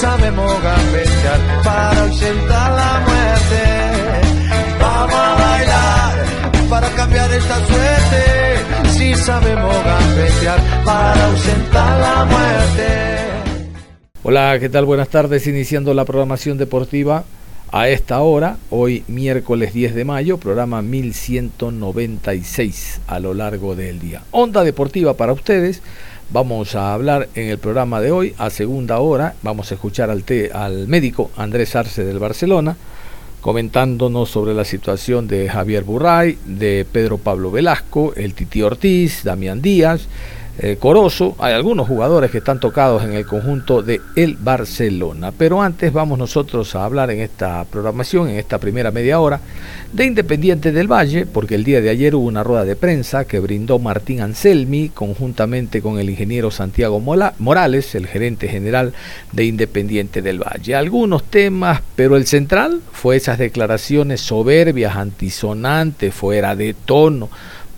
Sabemos gambetear para ausentar la muerte. Vamos a bailar para cambiar esta suerte. Si sabemos gambetear para ausentar la muerte. Hola, ¿qué tal? Buenas tardes. Iniciando la programación deportiva a esta hora, hoy miércoles 10 de mayo, programa 1196 a lo largo del día. Onda deportiva para ustedes Vamos a hablar en el programa de hoy, a segunda hora, vamos a escuchar al, al médico Andrés Arce del Barcelona, comentándonos sobre la situación de Javier Burray, de Pedro Pablo Velasco, el Titi Ortiz, Damián Díaz, eh, Corozo, hay algunos jugadores que están tocados en el conjunto de el Barcelona. Pero antes vamos nosotros a hablar en esta programación, en esta primera media hora, de Independiente del Valle, porque el día de ayer hubo una rueda de prensa que brindó Martín Anselmi conjuntamente con el ingeniero Santiago Morales, el gerente general de Independiente del Valle. Algunos temas, pero el central fue esas declaraciones soberbias, antisonantes, fuera de tono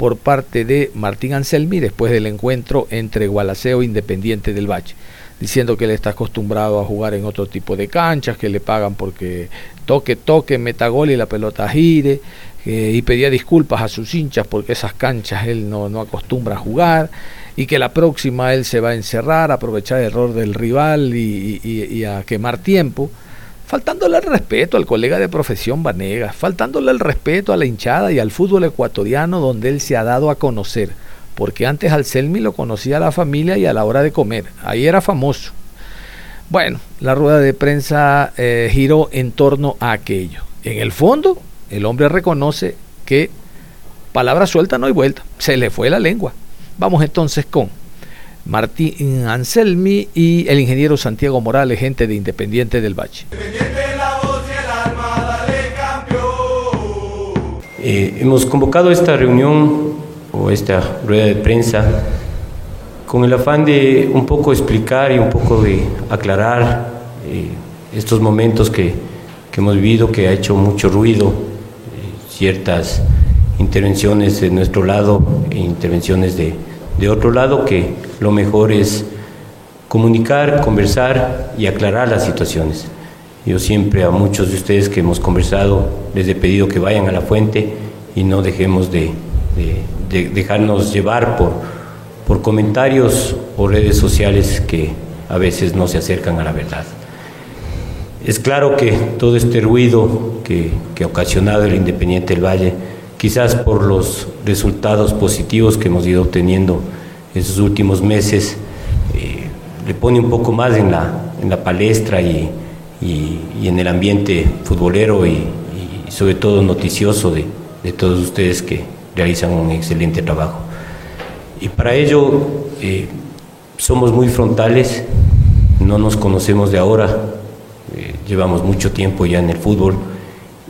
por parte de Martín Anselmi después del encuentro entre Gualaceo e Independiente del Valle, diciendo que él está acostumbrado a jugar en otro tipo de canchas, que le pagan porque toque, toque, meta gol y la pelota gire, eh, y pedía disculpas a sus hinchas porque esas canchas él no, no acostumbra a jugar y que la próxima él se va a encerrar, a aprovechar el error del rival y a quemar tiempo faltándole el respeto al colega de profesión Vanegas, faltándole el respeto a la hinchada y al fútbol ecuatoriano donde él se ha dado a conocer, porque antes al Selmi lo conocía a la familia y a la hora de comer, ahí era famoso. Bueno, la rueda de prensa eh, giró en torno a aquello. En el fondo, el hombre reconoce que palabra suelta no hay vuelta, se le fue la lengua. Vamos entonces con Martín Anselmi y el ingeniero Santiago Morales, gente de Independiente del Valle. Eh, hemos convocado esta reunión o esta rueda de prensa con el afán de un poco explicar y un poco de aclarar eh, estos momentos que, que, hemos vivido, que ha hecho mucho ruido, eh, ciertas intervenciones de nuestro lado e intervenciones de, de otro lado, que lo mejor es comunicar, conversar y aclarar las situaciones. Yo siempre a muchos de ustedes que hemos conversado les he pedido que vayan a la fuente y no dejemos de, dejarnos llevar por, por comentarios o redes sociales que a veces no se acercan a la verdad. Es claro que todo este ruido que, que ha ocasionado el Independiente del Valle, quizás por los resultados positivos que hemos ido obteniendo esos últimos meses, eh, le pone un poco más en la, en la palestra y, y, en el ambiente futbolero y, sobre todo noticioso de, de, todos ustedes que realizan un excelente trabajo. Y para ello eh, somos muy frontales, no nos conocemos de ahora, eh, llevamos mucho tiempo ya en el fútbol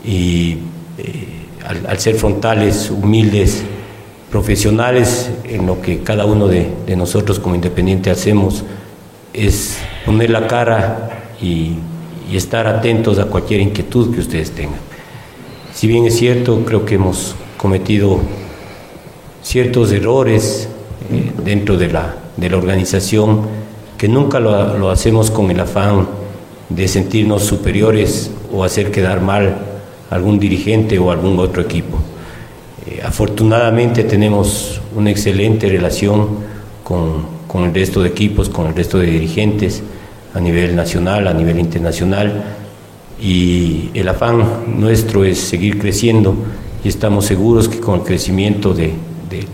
y al, ser frontales, humildes, profesionales en lo que cada uno de, nosotros como independiente hacemos, es poner la cara y, estar atentos a cualquier inquietud que ustedes tengan. Si bien es cierto, creo que hemos cometido ciertos errores eh, dentro de la, organización, que nunca lo, lo hacemos con el afán de sentirnos superiores o hacer quedar mal algún dirigente o algún otro equipo. Eh, afortunadamente tenemos una excelente relación con, con, el resto de equipos, con el resto de dirigentes a nivel nacional, a nivel internacional y el afán nuestro es seguir creciendo y estamos seguros que con el crecimiento de,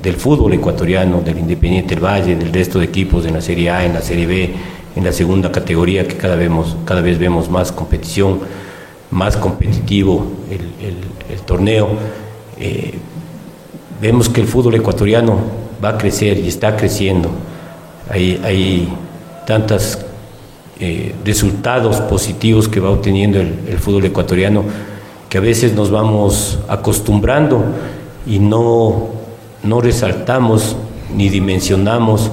del fútbol ecuatoriano, del Independiente del Valle, del resto de equipos en la Serie A, en la Serie B, en la segunda categoría, que cada vez vemos más competición, más competitivo el, torneo. Eh, vemos que el fútbol ecuatoriano va a crecer y está creciendo. Hay, hay tantos eh, resultados positivos que va obteniendo el, el, fútbol ecuatoriano que a veces nos vamos acostumbrando y no, no resaltamos ni dimensionamos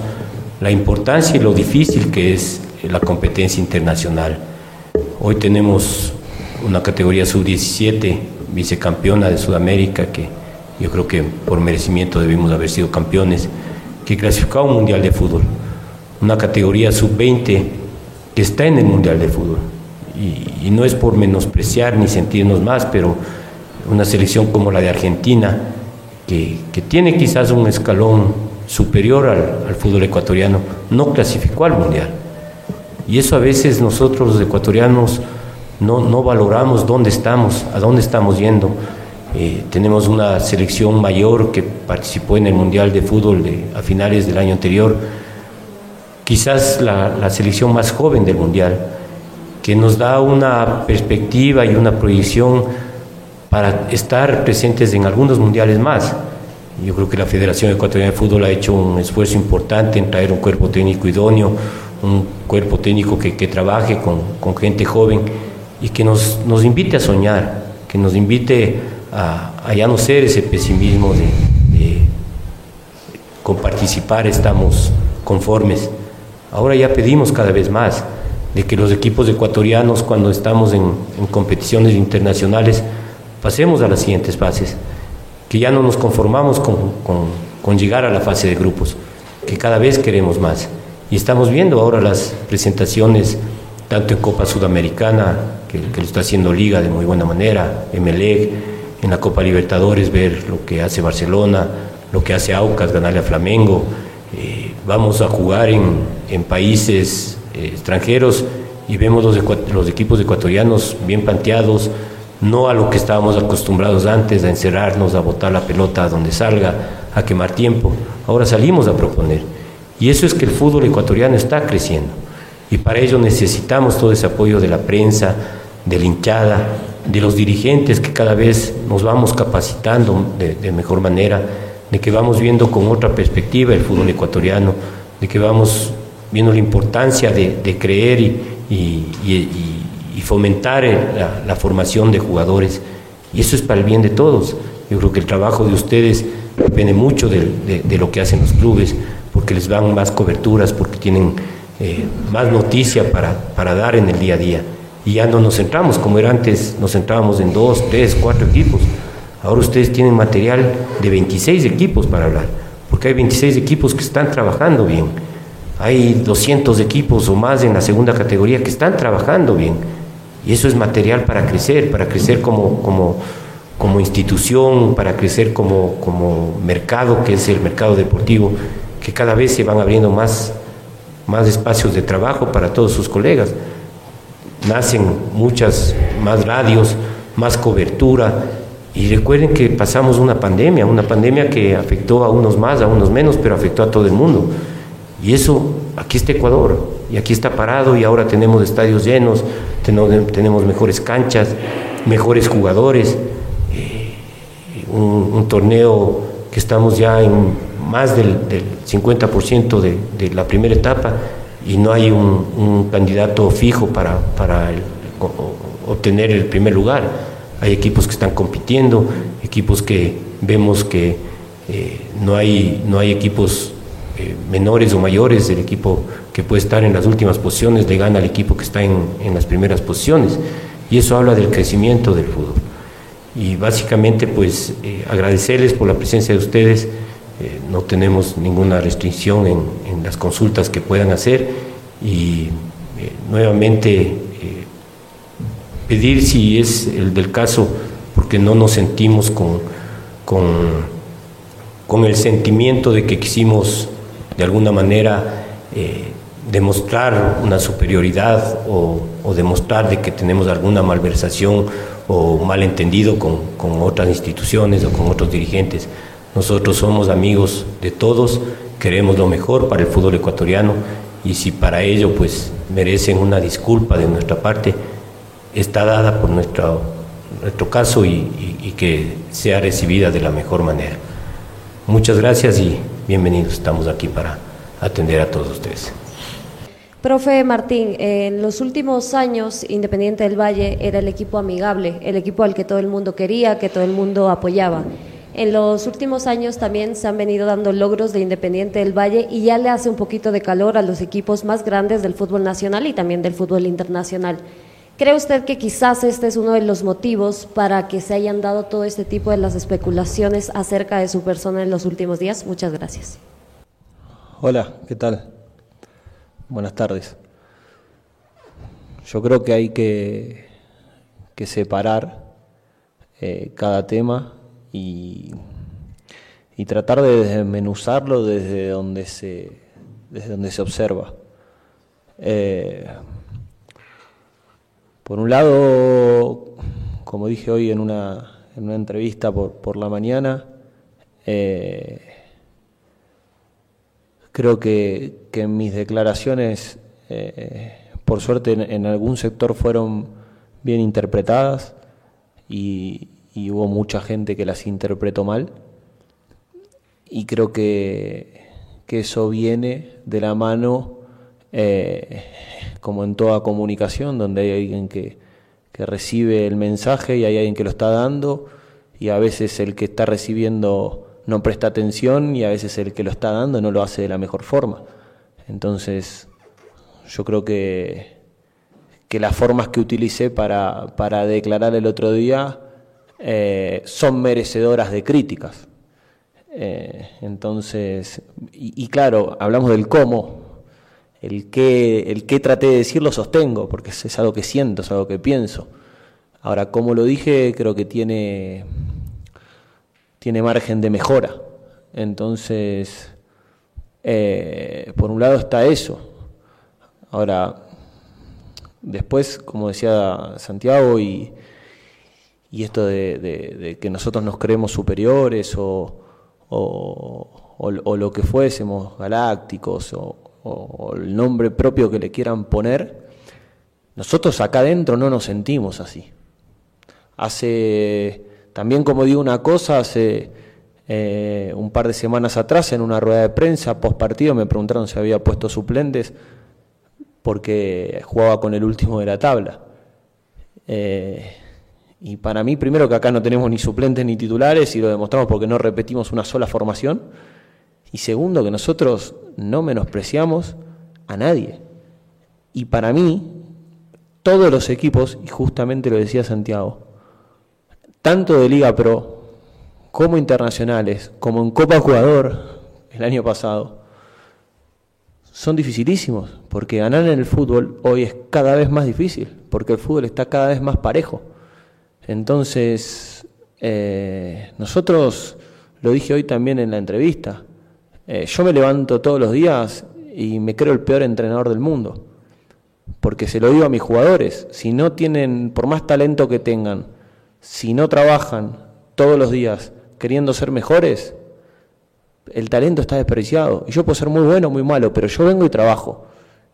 la importancia y lo difícil que es la competencia internacional. Hoy tenemos una categoría sub-17, vicecampeona de Sudamérica, que yo creo que por merecimiento debimos haber sido campeones, que clasificó a un Mundial de Fútbol. Una categoría sub-20 que está en el Mundial de Fútbol. Y, no es por menospreciar ni sentirnos más, pero una selección como la de Argentina, que, tiene quizás un escalón superior al, fútbol ecuatoriano, no clasificó al Mundial. Y eso a veces nosotros los ecuatorianos no, no valoramos dónde estamos, a dónde estamos yendo. Eh, tenemos una selección mayor que participó en el Mundial de Fútbol a finales del año anterior, quizás la, selección más joven del Mundial, que nos da una perspectiva y una proyección para estar presentes en algunos mundiales más. Yo creo que la Federación Ecuatoriana de Fútbol ha hecho un esfuerzo importante en traer un cuerpo técnico idóneo, un cuerpo técnico que, trabaje con, con, gente joven y que nos, nos invite a soñar, que nos invite a, ya no ser ese pesimismo de, con participar estamos conformes. Ahora ya pedimos cada vez más de que los equipos ecuatorianos cuando estamos en, competiciones internacionales pasemos a las siguientes fases, que ya no nos conformamos con, llegar a la fase de grupos, que cada vez queremos más. Y estamos viendo ahora las presentaciones, tanto en Copa Sudamericana, que, lo está haciendo Liga de muy buena manera, Emelec, en la Copa Libertadores, ver lo que hace Barcelona, lo que hace Aucas, ganarle a Flamengo. Eh, vamos a jugar en, países eh, extranjeros y vemos los, los equipos ecuatorianos bien planteados, no a lo que estábamos acostumbrados antes, a encerrarnos, a botar la pelota a donde salga, a quemar tiempo. Ahora salimos a proponer. Y eso es que el fútbol ecuatoriano está creciendo. Y para ello necesitamos todo ese apoyo de la prensa, de la hinchada, de los dirigentes que cada vez nos vamos capacitando de, mejor manera, de que vamos viendo con otra perspectiva el fútbol ecuatoriano, de que vamos viendo la importancia de, creer y, fomentar la, formación de jugadores. Y eso es para el bien de todos. Yo creo que el trabajo de ustedes depende mucho de, lo que hacen los clubes, porque les dan más coberturas, porque tienen eh, más noticia para, para dar en el día a día y ya no nos centramos, como era antes, nos centrábamos en dos, tres, cuatro equipos. Ahora ustedes tienen material de 26 equipos para hablar, porque hay 26 equipos que están trabajando bien. Hay 200 equipos o más en la segunda categoría que están trabajando bien. Y eso es material para crecer, para crecer como, como, como institución, para crecer como, como mercado, que es el mercado deportivo, que cada vez se van abriendo más, más espacios de trabajo para todos sus colegas nacen muchas más radios, más cobertura. Y recuerden que pasamos una pandemia, una pandemia que afectó a unos más, a unos menos, pero afectó a todo el mundo. Y eso, aquí está Ecuador, y aquí está parado, y ahora tenemos estadios llenos, tenemos mejores canchas, mejores jugadores, eh, un, torneo que estamos ya en más del, 50% de, de la primera etapa y no hay un, candidato fijo para, para obtener el primer lugar. Hay equipos que están compitiendo, equipos que vemos que eh, no, hay, no hay equipos eh, menores o mayores, el equipo que puede estar en las últimas posiciones le gana al equipo que está en, en las primeras posiciones. Y eso habla del crecimiento del fútbol. Y básicamente pues eh, agradecerles por la presencia de ustedes. Eh, no tenemos ninguna restricción en, las consultas que puedan hacer y eh, nuevamente eh, pedir si es el del caso, porque no nos sentimos con, con, el sentimiento de que quisimos de alguna manera demostrar una superioridad o, demostrar de que tenemos alguna malversación o malentendido con, con otras instituciones o con otros dirigentes. Nosotros somos amigos de todos, queremos lo mejor para el fútbol ecuatoriano y si para ello pues merecen una disculpa de nuestra parte, está dada por nuestro, nuestro caso y, y que sea recibida de la mejor manera. Muchas gracias y bienvenidos. Estamos aquí para atender a todos ustedes. Profe Martín, en los últimos años Independiente del Valle era el equipo amigable, el equipo al que todo el mundo quería, que todo el mundo apoyaba. En los últimos años también se han venido dando logros de Independiente del Valle y ya le hace un poquito de calor a los equipos más grandes del fútbol nacional y también del fútbol internacional. ¿Cree usted que quizás este es uno de los motivos para que se hayan dado todo este tipo de las especulaciones acerca de su persona en los últimos días? Muchas gracias. Hola, ¿qué tal? Buenas tardes. Yo creo que hay que, separar eh, cada tema y, tratar de desmenuzarlo desde donde se, desde donde se observa. Eh, por un lado, como dije hoy en una, en una entrevista por, por, la mañana, eh, creo que, que, mis declaraciones, eh, por suerte, en, en, algún sector fueron bien interpretadas y, y, hubo mucha gente que las interpretó mal. Y creo que, que eso viene de la mano eh, como en toda comunicación, donde hay alguien que, que, recibe el mensaje y hay alguien que lo está dando, y a veces el que está recibiendo no presta atención y a veces el que lo está dando no lo hace de la mejor forma. Entonces, yo creo que, que las formas que utilicé para, para declarar el otro día eh, son merecedoras de críticas. Eh, entonces, y, claro, hablamos del cómo, el que, el que traté de decir lo sostengo, porque es, algo que siento, es algo que pienso. Ahora, como lo dije, creo que tiene, tiene margen de mejora. Entonces, eh, por un lado está eso. Ahora, después, como decía Santiago, y, y esto de, que nosotros nos creemos superiores o, o, o, lo que fuésemos, galácticos o, o el nombre propio que le quieran poner, nosotros acá adentro no nos sentimos así. Hace, también como digo una cosa, hace eh, un par de semanas atrás en una rueda de prensa, post partido, me preguntaron si había puesto suplentes porque jugaba con el último de la tabla. Eh, y para mí, primero que acá no tenemos ni suplentes ni titulares y lo demostramos porque no repetimos una sola formación. Y segundo, que nosotros no menospreciamos a nadie. Y para mí, todos los equipos, y justamente lo decía Santiago, tanto de Liga Pro como internacionales, como en Copa Jugador el año pasado, son dificilísimos, porque ganar en el fútbol hoy es cada vez más difícil, porque el fútbol está cada vez más parejo. Entonces, eh, nosotros, lo dije hoy también en la entrevista, eh, yo me levanto todos los días y me creo el peor entrenador del mundo. Porque se lo digo a mis jugadores, si no tienen, por más talento que tengan, si no trabajan todos los días queriendo ser mejores, el talento está desperdiciado. Y yo puedo ser muy bueno o muy malo, pero yo vengo y trabajo.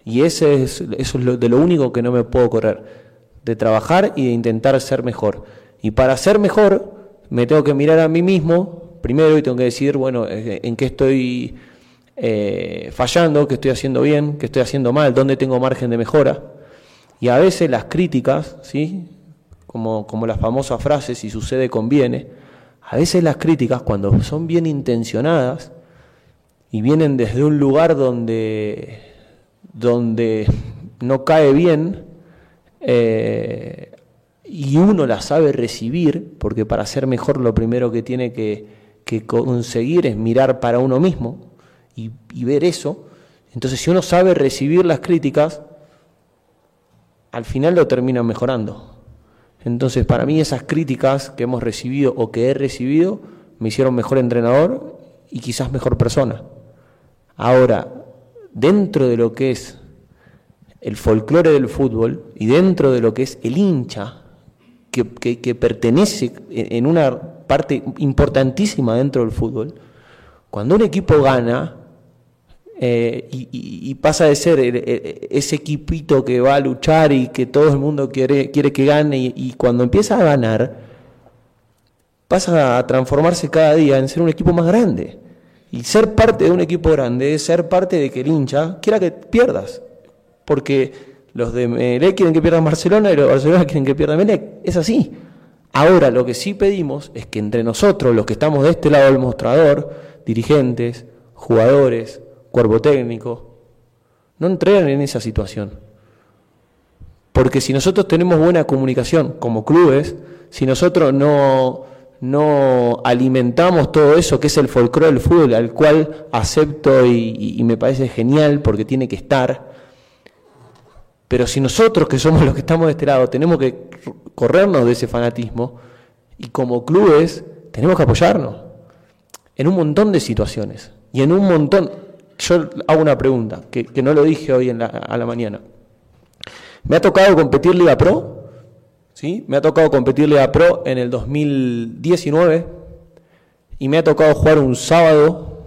Y ese es, eso es lo, de lo único que no me puedo correr, de trabajar y de intentar ser mejor. Y para ser mejor, me tengo que mirar a mí mismo primero y tengo que decir, bueno, eh, en qué estoy eh, fallando, qué estoy haciendo bien, qué estoy haciendo mal, dónde tengo margen de mejora. Y a veces las críticas, ¿sí? como, como las famosas frases, si sucede, conviene, a veces las críticas, cuando son bien intencionadas y vienen desde un lugar donde, donde no cae bien, eh, y uno las sabe recibir, porque para ser mejor lo primero que tiene que, que conseguir es mirar para uno mismo y, y, ver eso. Entonces, si uno sabe recibir las críticas, al final lo termina mejorando. Entonces, para mí esas críticas que hemos recibido o que he recibido me hicieron mejor entrenador y quizás mejor persona. Ahora, dentro de lo que es el folclore del fútbol y dentro de lo que es el hincha que, que, pertenece en una parte importantísima dentro del fútbol, cuando un equipo gana, eh, y, pasa de ser ese equipito que va a luchar y que todo el mundo quiere, quiere que gane y, cuando empieza a ganar, pasa a transformarse cada día en ser un equipo más grande. Y ser parte de un equipo grande es ser parte de que el hincha quiera que pierdas. Porque los de Melec quieren que pierda Barcelona y los de Barcelona quieren que pierda Melec. Es así. Ahora lo que sí pedimos es que entre nosotros, los que estamos de este lado del mostrador, dirigentes, jugadores, cuerpo técnico, no entren en esa situación. Porque si nosotros tenemos buena comunicación como clubes, si nosotros no, no alimentamos todo eso que es el folclore del fútbol, al cual acepto y, y, me parece genial porque tiene que estar, pero si nosotros que somos los que estamos de este lado tenemos que corrernos de ese fanatismo y como clubes tenemos que apoyarnos en un montón de situaciones y en un montón, yo hago una pregunta, que, no lo dije hoy en a la mañana. Me ha tocado competir Liga Pro, ¿sí? Me ha tocado competir Liga Pro en el 2019 y me ha tocado jugar un sábado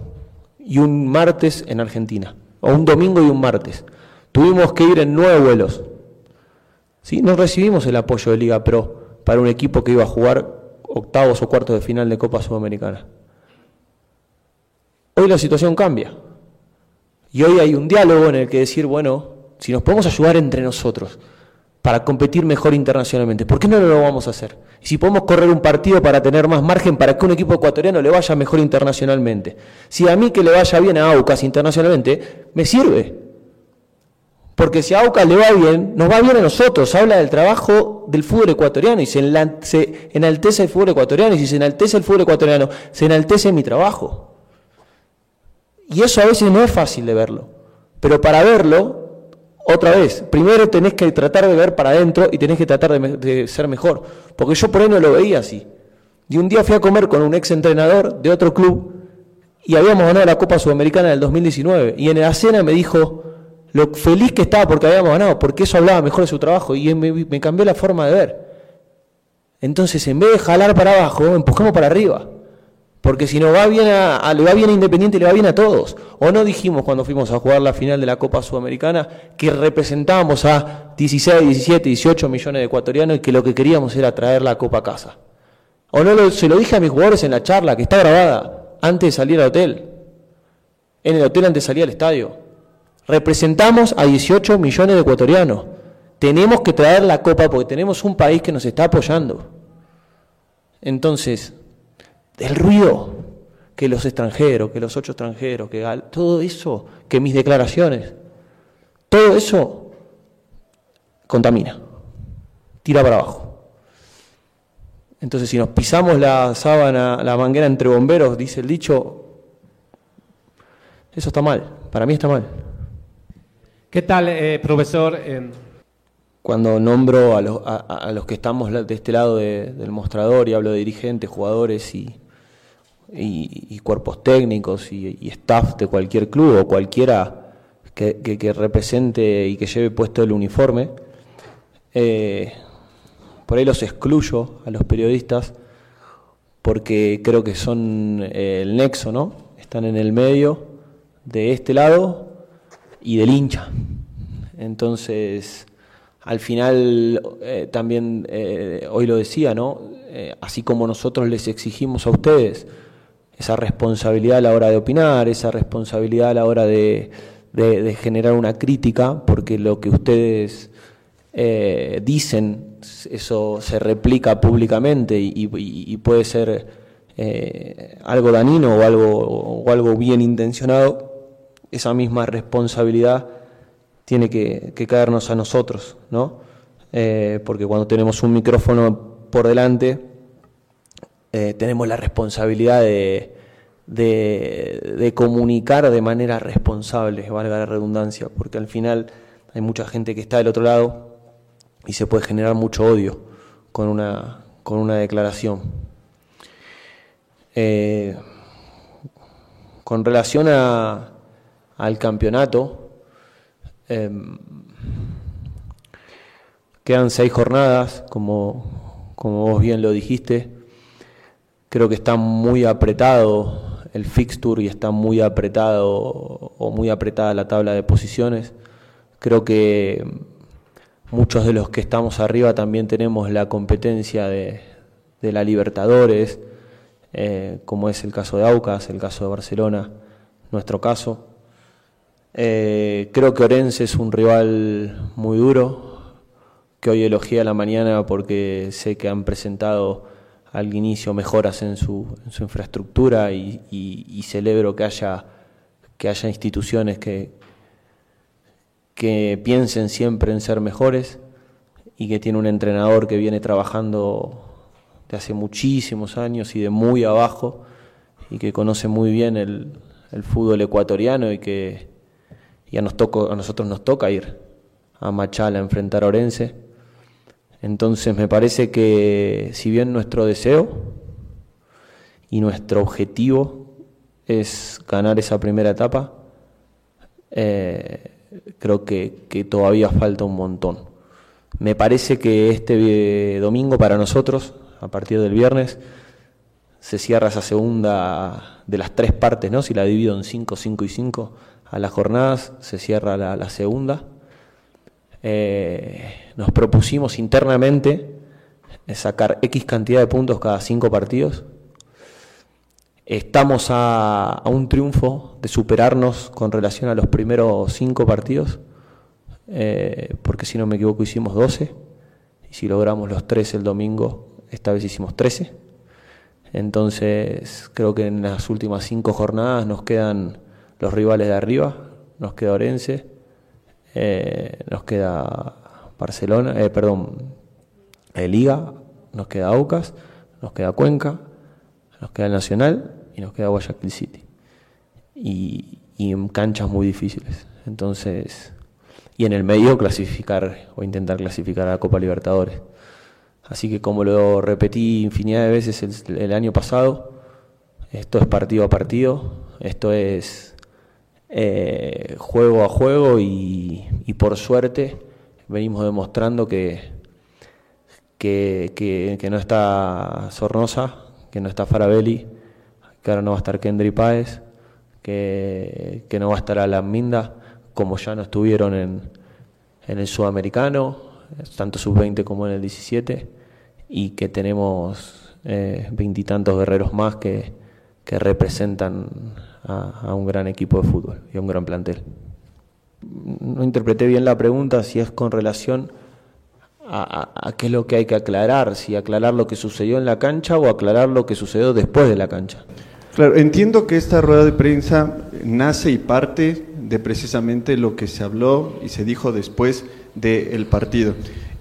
y un martes en Argentina, o un domingo y un martes. Tuvimos que ir en nueve vuelos. ¿Sí? No recibimos el apoyo de Liga Pro para un equipo que iba a jugar octavos o cuartos de final de Copa Sudamericana. Hoy la situación cambia. Y hoy hay un diálogo en el que decir, bueno, si nos podemos ayudar entre nosotros para competir mejor internacionalmente, ¿por qué no lo vamos a hacer? Y si podemos correr un partido para tener más margen para que un equipo ecuatoriano le vaya mejor internacionalmente. Si a mí que le vaya bien a Aucas internacionalmente, me sirve. Porque si a Aucas le va bien, nos va bien a nosotros. Habla del trabajo del fútbol ecuatoriano y se, enaltece el fútbol ecuatoriano. Y si se enaltece el fútbol ecuatoriano, se enaltece mi trabajo. Y eso a veces no es fácil de verlo. Pero para verlo, otra vez, primero tenés que tratar de ver para adentro y tenés que tratar de, ser mejor. Porque yo por ahí no lo veía así. Y un día fui a comer con un ex entrenador de otro club y habíamos ganado la Copa Sudamericana del 2019. Y en la cena me dijo lo feliz que estaba porque habíamos ganado, porque eso hablaba mejor de su trabajo y me, cambió la forma de ver. Entonces, en vez de jalar para abajo, empujamos para arriba. Porque si no va bien a, le va bien a Independiente, le va bien a todos. O no dijimos cuando fuimos a jugar la final de la Copa Sudamericana que representábamos a 16, 17, 18 millones de ecuatorianos y que lo que queríamos era traer la Copa a casa. O no se lo dije a mis jugadores en la charla que está grabada antes de salir al hotel. En el hotel antes de salir al estadio. Representamos a 18 millones de ecuatorianos. Tenemos que traer la Copa porque tenemos un país que nos está apoyando. Entonces, del ruido, que los extranjeros, que los ocho extranjeros, que todo eso, que mis declaraciones, todo eso contamina, tira para abajo. Entonces, si nos pisamos la sábana, la manguera entre bomberos, dice el dicho, eso está mal, para mí está mal. ¿Qué tal, eh, profesor? Eh, Cuando nombro a, los que estamos de este lado del mostrador y hablo de dirigentes, jugadores y, y, cuerpos técnicos y, staff de cualquier club o cualquiera que, represente y que lleve puesto el uniforme. Eh, por ahí los excluyo a los periodistas porque creo que son eh, el nexo, ¿no? Están en el medio de este lado y del hincha. Entonces, al final, eh, también hoy lo decía, ¿no? así como nosotros les exigimos a ustedes esa responsabilidad a la hora de opinar, esa responsabilidad a la hora de, generar una crítica, porque lo que ustedes eh, dicen, eso se replica públicamente y, puede ser eh, algo dañino o algo, o algo bien intencionado, esa misma responsabilidad tiene que, caernos a nosotros, ¿no? Eh, porque cuando tenemos un micrófono por delante, eh, tenemos la responsabilidad de, comunicar de manera responsable, valga la redundancia, porque al final hay mucha gente que está del otro lado y se puede generar mucho odio con una, con una declaración. Eh, con relación a, al campeonato, em, quedan seis jornadas, como, como vos bien lo dijiste creo que está muy apretado el fixture y está muy apretado o muy apretada la tabla de posiciones. Creo que muchos de los que estamos arriba también tenemos la competencia de, la Libertadores, eh, como es el caso de Aucas, el caso de Barcelona, nuestro caso. Eh, creo que Orense es un rival muy duro, que hoy elogié la mañana porque sé que han presentado al inicio mejoras en su, infraestructura y, celebro que haya, que haya instituciones que, que piensen siempre en ser mejores y que tiene un entrenador que viene trabajando de hace muchísimos años y de muy abajo y que conoce muy bien el, fútbol ecuatoriano y que ya nos toco, a nosotros nos toca ir a Machala a enfrentar a Orense. Entonces me parece que si bien nuestro deseo y nuestro objetivo es ganar esa primera etapa, eh, creo que, todavía falta un montón. Me parece que este domingo para nosotros, a partir del viernes, se cierra esa segunda de las tres partes, ¿no? Si la divido en cinco, cinco y cinco a las jornadas, se cierra la, segunda. Eh, nos propusimos internamente sacar X cantidad de puntos cada cinco partidos Estamos a, un triunfo de superarnos con relación a los primeros cinco partidos, eh, porque si no me equivoco hicimos 12, y si logramos los 13 el domingo, esta vez hicimos 13. Entonces creo que en las últimas cinco jornadas nos quedan los rivales de arriba, nos queda Orense, eh, nos queda Barcelona, eh, perdón, Liga, nos queda Aucas, nos queda Cuenca, nos queda el Nacional y nos queda Guayaquil City. Y, en canchas muy difíciles. Entonces, y en el medio clasificar o intentar clasificar a la Copa Libertadores. Así que como lo repetí infinidad de veces el, año pasado, esto es partido a partido, esto es eh, juego a juego y, por suerte venimos demostrando que, que, que, no está Sornosa, que no está Farabelli, que ahora no va a estar Kendry Páez, que, no va a estar Alan Minda, como ya no estuvieron en, el sudamericano, tanto sub-20 como en el 17, y que tenemos eh, veintitantos guerreros más que, representan a, un gran equipo de fútbol y a un gran plantel. No interpreté bien la pregunta si es con relación a, a, qué es lo que hay que aclarar, si aclarar lo que sucedió en la cancha o aclarar lo que sucedió después de la cancha. Claro, entiendo que esta rueda de prensa nace y parte de precisamente lo que se habló y se dijo después del partido.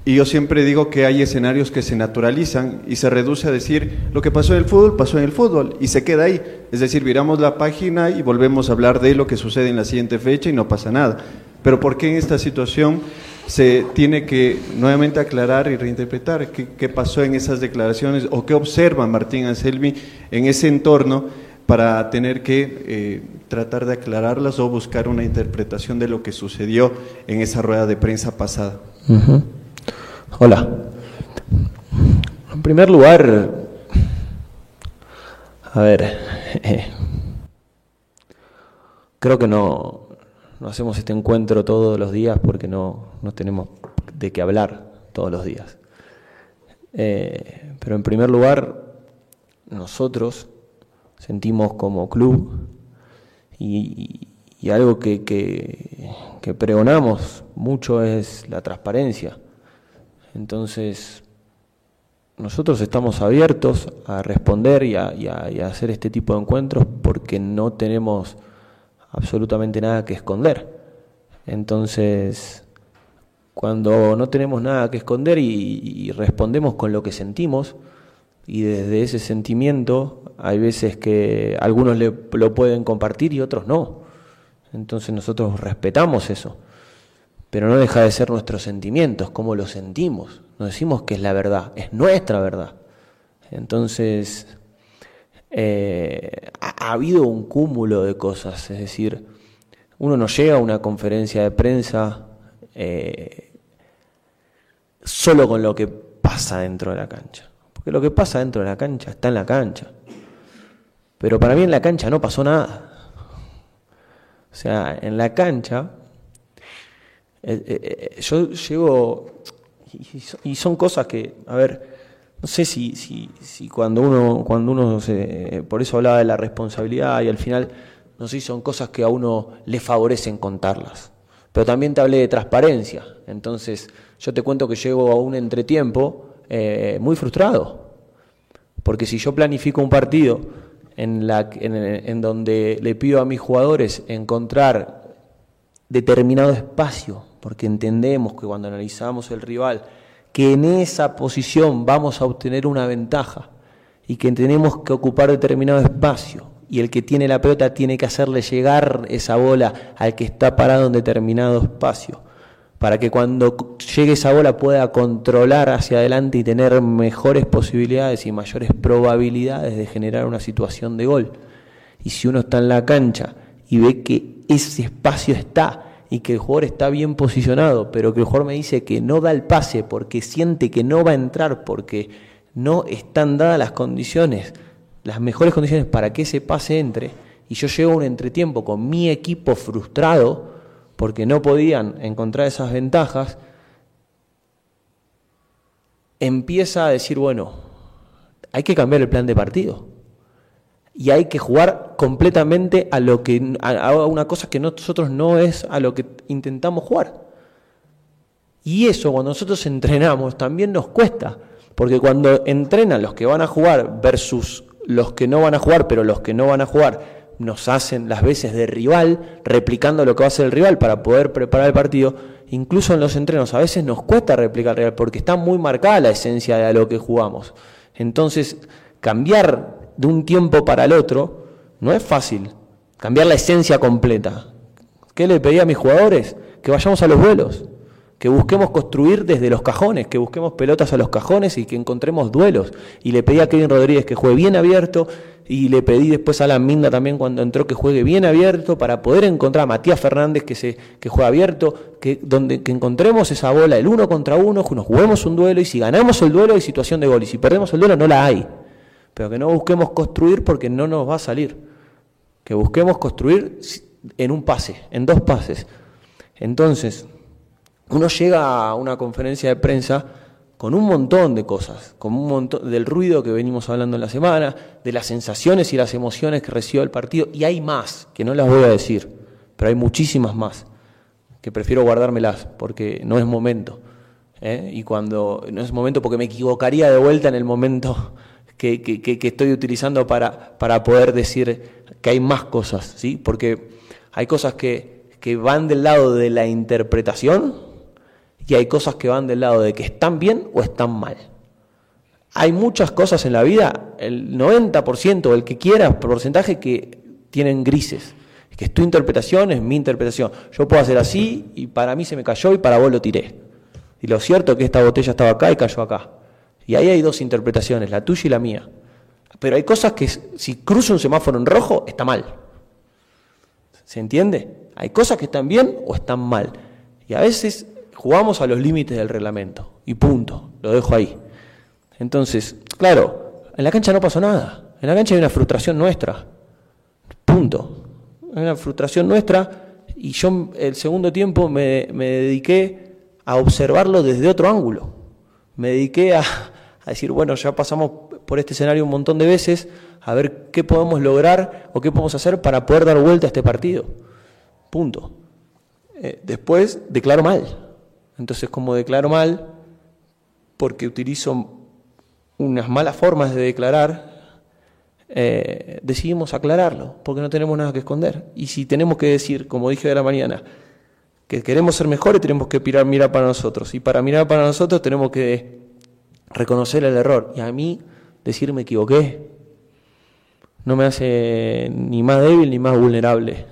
Y yo siempre digo que hay escenarios que se naturalizan y se reduce a decir lo que pasó en el fútbol, pasó en el fútbol y se queda ahí. Es decir, viramos la página y volvemos a hablar de lo que sucede en la siguiente fecha y no pasa nada. Pero ¿por qué en esta situación se tiene que nuevamente aclarar y reinterpretar qué, pasó en esas declaraciones o qué observa Martín Anselmi en ese entorno para tener que eh, tratar de aclararlas o buscar una interpretación de lo que sucedió en esa rueda de prensa pasada. Hola. En primer lugar, a ver, creo que no, no hacemos este encuentro todos los días porque no, no tenemos de qué hablar todos los días. Eh, pero en primer lugar, nosotros sentimos como club y, algo que, que, pregonamos mucho es la transparencia. Entonces, nosotros estamos abiertos a responder y a, hacer este tipo de encuentros porque no tenemos absolutamente nada que esconder. Entonces, cuando no tenemos nada que esconder y respondemos con lo que sentimos, y desde ese sentimiento hay veces que algunos le, lo pueden compartir y otros no. Entonces nosotros respetamos eso, pero no deja de ser nuestros sentimientos, cómo lo sentimos. No decimos que es la verdad, es nuestra verdad. Entonces eh, ha, habido un cúmulo de cosas, es decir, uno no llega a una conferencia de prensa eh, solo con lo que pasa dentro de la cancha. Porque lo que pasa dentro de la cancha está en la cancha. Pero para mí en la cancha no pasó nada. O sea, en la cancha, eh, eh, eh, yo llego, y, son cosas que, a ver, no sé si, si, cuando uno, cuando uno se, por eso hablaba de la responsabilidad y al final, no sé si son cosas que a uno le favorecen contarlas. Pero también te hablé de transparencia. Entonces, yo te cuento que llego a un entretiempo muy frustrado. Porque si yo planifico un partido en, la, en, donde le pido a mis jugadores encontrar determinado espacio, porque entendemos que cuando analizamos el rival, que en esa posición vamos a obtener una ventaja y que tenemos que ocupar determinado espacio y el que tiene la pelota tiene que hacerle llegar esa bola al que está parado en determinado espacio para que cuando llegue esa bola pueda controlar hacia adelante y tener mejores posibilidades y mayores probabilidades de generar una situación de gol. Y si uno está en la cancha y ve que ese espacio está y que el jugador está bien posicionado, pero que el jugador me dice que no da el pase porque siente que no va a entrar, porque no están dadas las condiciones, las mejores condiciones para que ese pase entre, y yo llego a un entretiempo con mi equipo frustrado, porque no podían encontrar esas ventajas, empieza a decir, bueno, hay que cambiar el plan de partido. Y hay que jugar completamente a lo que a una cosa que nosotros no es a lo que intentamos jugar. Y eso cuando nosotros entrenamos también nos cuesta, porque cuando entrenan los que van a jugar versus los que no van a jugar, pero los que no van a jugar nos hacen las veces de rival, replicando lo que va a hacer el rival para poder preparar el partido. Incluso en los entrenos a veces nos cuesta replicar el rival porque está muy marcada la esencia de lo que jugamos. Entonces, cambiar de un tiempo para el otro no es fácil. Cambiar la esencia completa. ¿Qué le pedí a mis jugadores? Que vayamos a los vuelos que busquemos construir desde los cajones, que busquemos pelotas a los cajones y que encontremos duelos. Y le pedí a Kevin Rodríguez que juegue bien abierto y le pedí después a la Minda también cuando entró que juegue bien abierto para poder encontrar a Matías Fernández que, se, que juega abierto, que, donde, que encontremos esa bola, el uno contra uno, que nos juguemos un duelo y si ganamos el duelo hay situación de gol y si perdemos el duelo no la hay. Pero que no busquemos construir porque no nos va a salir. Que busquemos construir en un pase, en dos pases. Entonces, uno llega a una conferencia de prensa con un montón de cosas, con un montón del ruido que venimos hablando en la semana, de las sensaciones y las emociones que recibe el partido, y hay más, que no las voy a decir, pero hay muchísimas más, que prefiero guardármelas, porque no es momento. ¿eh? Y cuando no es momento, porque me equivocaría de vuelta en el momento que, estoy utilizando para, para poder decir que hay más cosas, ¿sí? Porque hay cosas que, que van del lado de la interpretación, y hay cosas que van del lado de que están bien o están mal. Hay muchas cosas en la vida, el 90% o el que quiera, porcentaje, que tienen grises. Que es tu interpretación, es mi interpretación. Yo puedo hacer así y para mí se me cayó y para vos lo tiré. Y lo cierto es que esta botella estaba acá y cayó acá. Y ahí hay dos interpretaciones, la tuya y la mía. Pero hay cosas que si cruzo un semáforo en rojo, está mal. ¿Se entiende? Hay cosas que están bien o están mal. Y a veces jugamos a los límites del reglamento y punto, lo dejo ahí. Entonces, claro, en la cancha no pasó nada, en la cancha hay una frustración nuestra, punto. Hay una frustración nuestra y yo el segundo tiempo me, dediqué a observarlo desde otro ángulo. Me dediqué a, a decir, bueno, ya pasamos por este escenario un montón de veces, a ver qué podemos lograr o qué podemos hacer para poder dar vuelta a este partido. Punto. Eh, después declaro mal. Entonces, como declaro mal, porque utilizo unas malas formas de declarar, eh, decidimos aclararlo, porque no tenemos nada que esconder. Y si tenemos que decir, como dije de la mañana, que queremos ser mejores, tenemos que mirar, mirar para nosotros. Y para mirar para nosotros tenemos que reconocer el error. Y a mí decir me equivoqué no me hace ni más débil ni más vulnerable.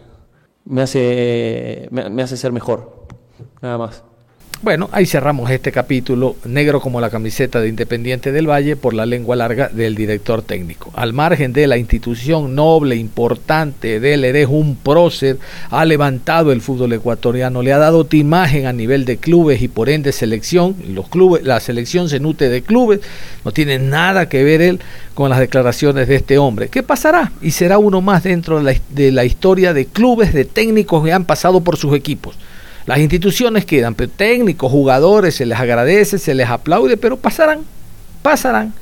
Me hace, me hace ser mejor. Nada más. Bueno, ahí cerramos este capítulo, negro como la camiseta de Independiente del Valle, por la lengua larga del director técnico. Al margen de la institución noble, importante del eres un prócer, ha levantado el fútbol ecuatoriano, le ha dado imagen a nivel de clubes y por ende selección. Los clubes, la selección se nutre de clubes, no tiene nada que ver él con las declaraciones de este hombre. ¿Qué pasará? Y será uno más dentro de la, de la historia de clubes, de técnicos que han pasado por sus equipos. Las instituciones quedan, pero técnicos, jugadores, se les agradece, se les aplaude, pero pasarán, pasarán.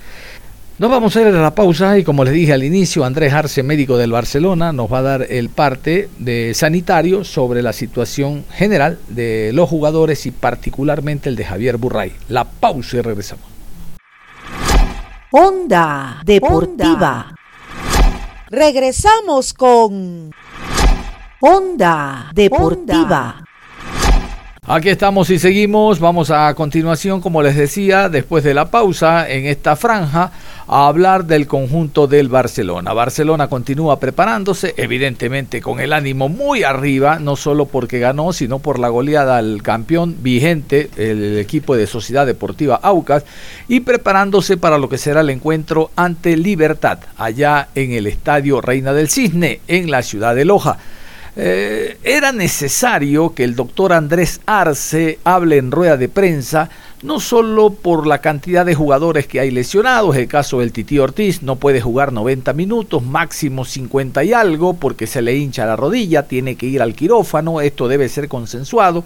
Nos vamos a ir a la pausa y como les dije al inicio, Andrés Arce, médico del Barcelona, nos va a dar el parte de sanitario sobre la situación general de los jugadores y particularmente el de Javier Burray. La pausa y regresamos. Onda Deportiva. Regresamos con Onda Deportiva. Aquí estamos y seguimos. Vamos a continuación, como les decía, después de la pausa en esta franja, a hablar del conjunto del Barcelona. Barcelona continúa preparándose, evidentemente con el ánimo muy arriba, no solo porque ganó, sino por la goleada al campeón vigente, el equipo de Sociedad Deportiva Aucas, y preparándose para lo que será el encuentro ante Libertad, allá en el Estadio Reina del Cisne, en la ciudad de Loja. Eh, era necesario que el doctor Andrés Arce hable en rueda de prensa, no solo por la cantidad de jugadores que hay lesionados, el caso del Titi Ortiz no puede jugar 90 minutos, máximo 50 y algo, porque se le hincha la rodilla, tiene que ir al quirófano, esto debe ser consensuado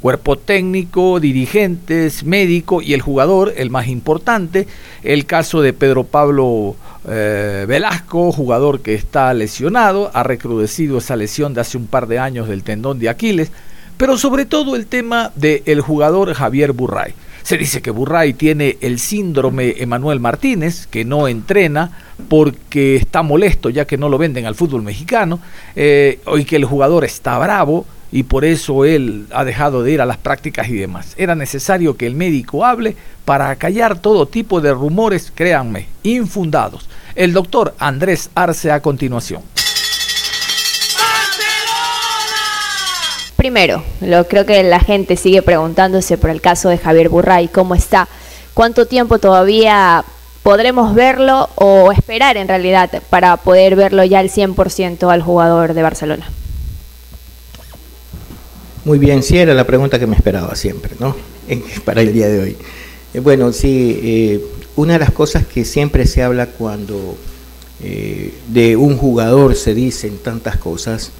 cuerpo técnico, dirigentes, médico y el jugador, el más importante, el caso de Pedro Pablo eh, Velasco, jugador que está lesionado, ha recrudecido esa lesión de hace un par de años del tendón de Aquiles, pero sobre todo el tema del jugador Javier Burray. Se dice que Burray tiene el síndrome Emanuel Martínez, que no entrena porque está molesto ya que no lo venden al fútbol mexicano, eh, y que el jugador está bravo, y por eso él ha dejado de ir a las prácticas y demás. Era necesario que el médico hable para callar todo tipo de rumores, créanme, infundados. El doctor Andrés Arce a continuación. Primero, lo, creo que la gente sigue preguntándose por el caso de Javier Burray, cómo está, cuánto tiempo todavía podremos verlo o esperar en realidad para poder verlo ya al 100% al jugador de Barcelona. Muy bien, sí era la pregunta que me esperaba siempre, ¿no? Para el día de hoy. Eh, bueno, sí, eh, una de las cosas que siempre se habla cuando eh, de un jugador se dicen tantas cosas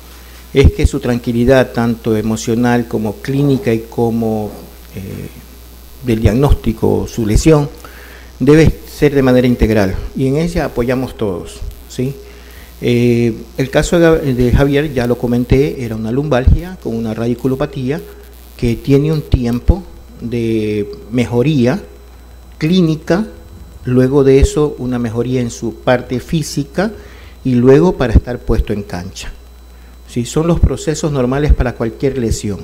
es que su tranquilidad, tanto emocional como clínica y como del diagnóstico, su lesión, debe ser de manera integral. Y en ella apoyamos todos, ¿sí? Eh, el caso de Javier, ya lo comenté, era una lumbalgia con una radiculopatía que tiene un tiempo de mejoría clínica, luego de eso una mejoría en su parte física y luego para estar puesto en cancha. ¿Sí? Son los procesos normales para cualquier lesión.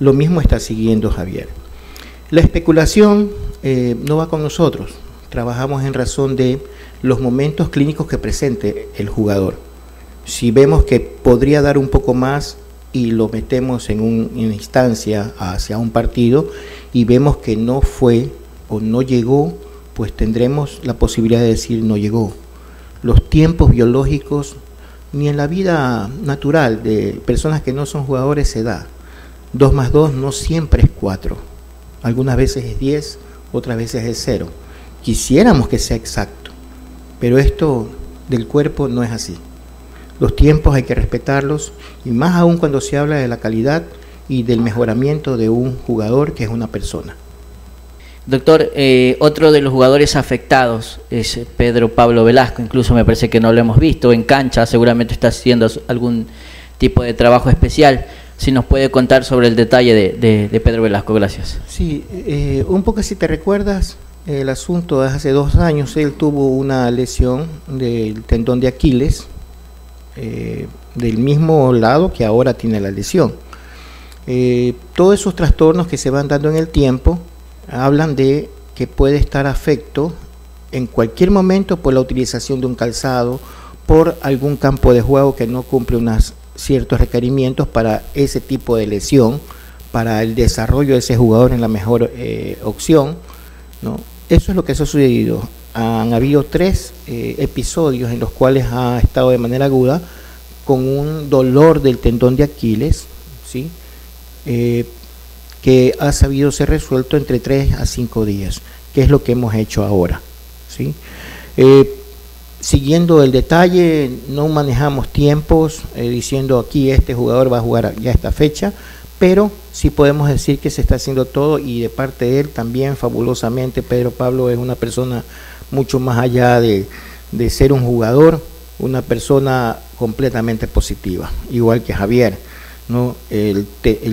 Lo mismo está siguiendo Javier. La especulación eh, no va con nosotros. Trabajamos en razón de los momentos clínicos que presente el jugador. Si vemos que podría dar un poco más y lo metemos en una instancia hacia un partido y vemos que no fue o no llegó, pues tendremos la posibilidad de decir no llegó. Los tiempos biológicos ni en la vida natural de personas que no son jugadores se da. 2 más 2 no siempre es 4. Algunas veces es 10, otras veces es 0. Quisiéramos que sea exacto pero esto del cuerpo no es así. Los tiempos hay que respetarlos y más aún cuando se habla de la calidad y del mejoramiento de un jugador que es una persona. Doctor, eh, otro de los jugadores afectados es Pedro Pablo Velasco, incluso me parece que no lo hemos visto en cancha, seguramente está haciendo algún tipo de trabajo especial. Si nos puede contar sobre el detalle de, Pedro Velasco, gracias. Sí, eh, un poco si te recuerdas, el asunto hace dos años, él tuvo una lesión del tendón de Aquiles, eh, del mismo lado que ahora tiene la lesión. Eh, todos esos trastornos que se van dando en el tiempo hablan de que puede estar afecto en cualquier momento por la utilización de un calzado, por algún campo de juego que no cumple unos ciertos requerimientos para ese tipo de lesión, para el desarrollo de ese jugador en la mejor eh, opción. ¿no? Eso es lo que ha sucedido. Han habido tres eh, episodios en los cuales ha estado de manera aguda con un dolor del tendón de Aquiles, ¿sí? Eh, que ha sabido ser resuelto entre 3 a 5 días, que es lo que hemos hecho ahora. ¿sí? siguiendo el detalle, no manejamos tiempos diciendo aquí este jugador va a jugar ya esta fecha, pero sí podemos decir que se está haciendo todo y de parte de él también fabulosamente. Pedro Pablo es una persona mucho más allá de, ser un jugador, una persona completamente positiva, igual que Javier, ¿no? el,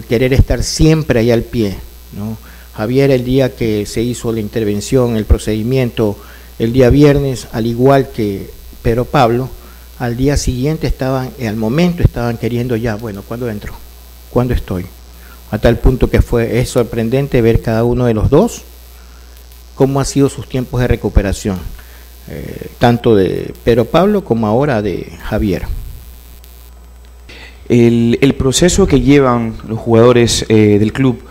querer estar siempre ahí al pie. ¿no? Javier el día que se hizo la intervención, el procedimiento, el día viernes, al igual que Pedro Pablo, al día siguiente estaban, al momento estaban queriendo ya, bueno, ¿cuándo entro? ¿Cuándo estoy? A tal punto que fue es sorprendente ver cada uno de los dos cómo han sido sus tiempos de recuperación, eh, tanto de Pedro Pablo como ahora de Javier. El, proceso que llevan los jugadores eh, del club,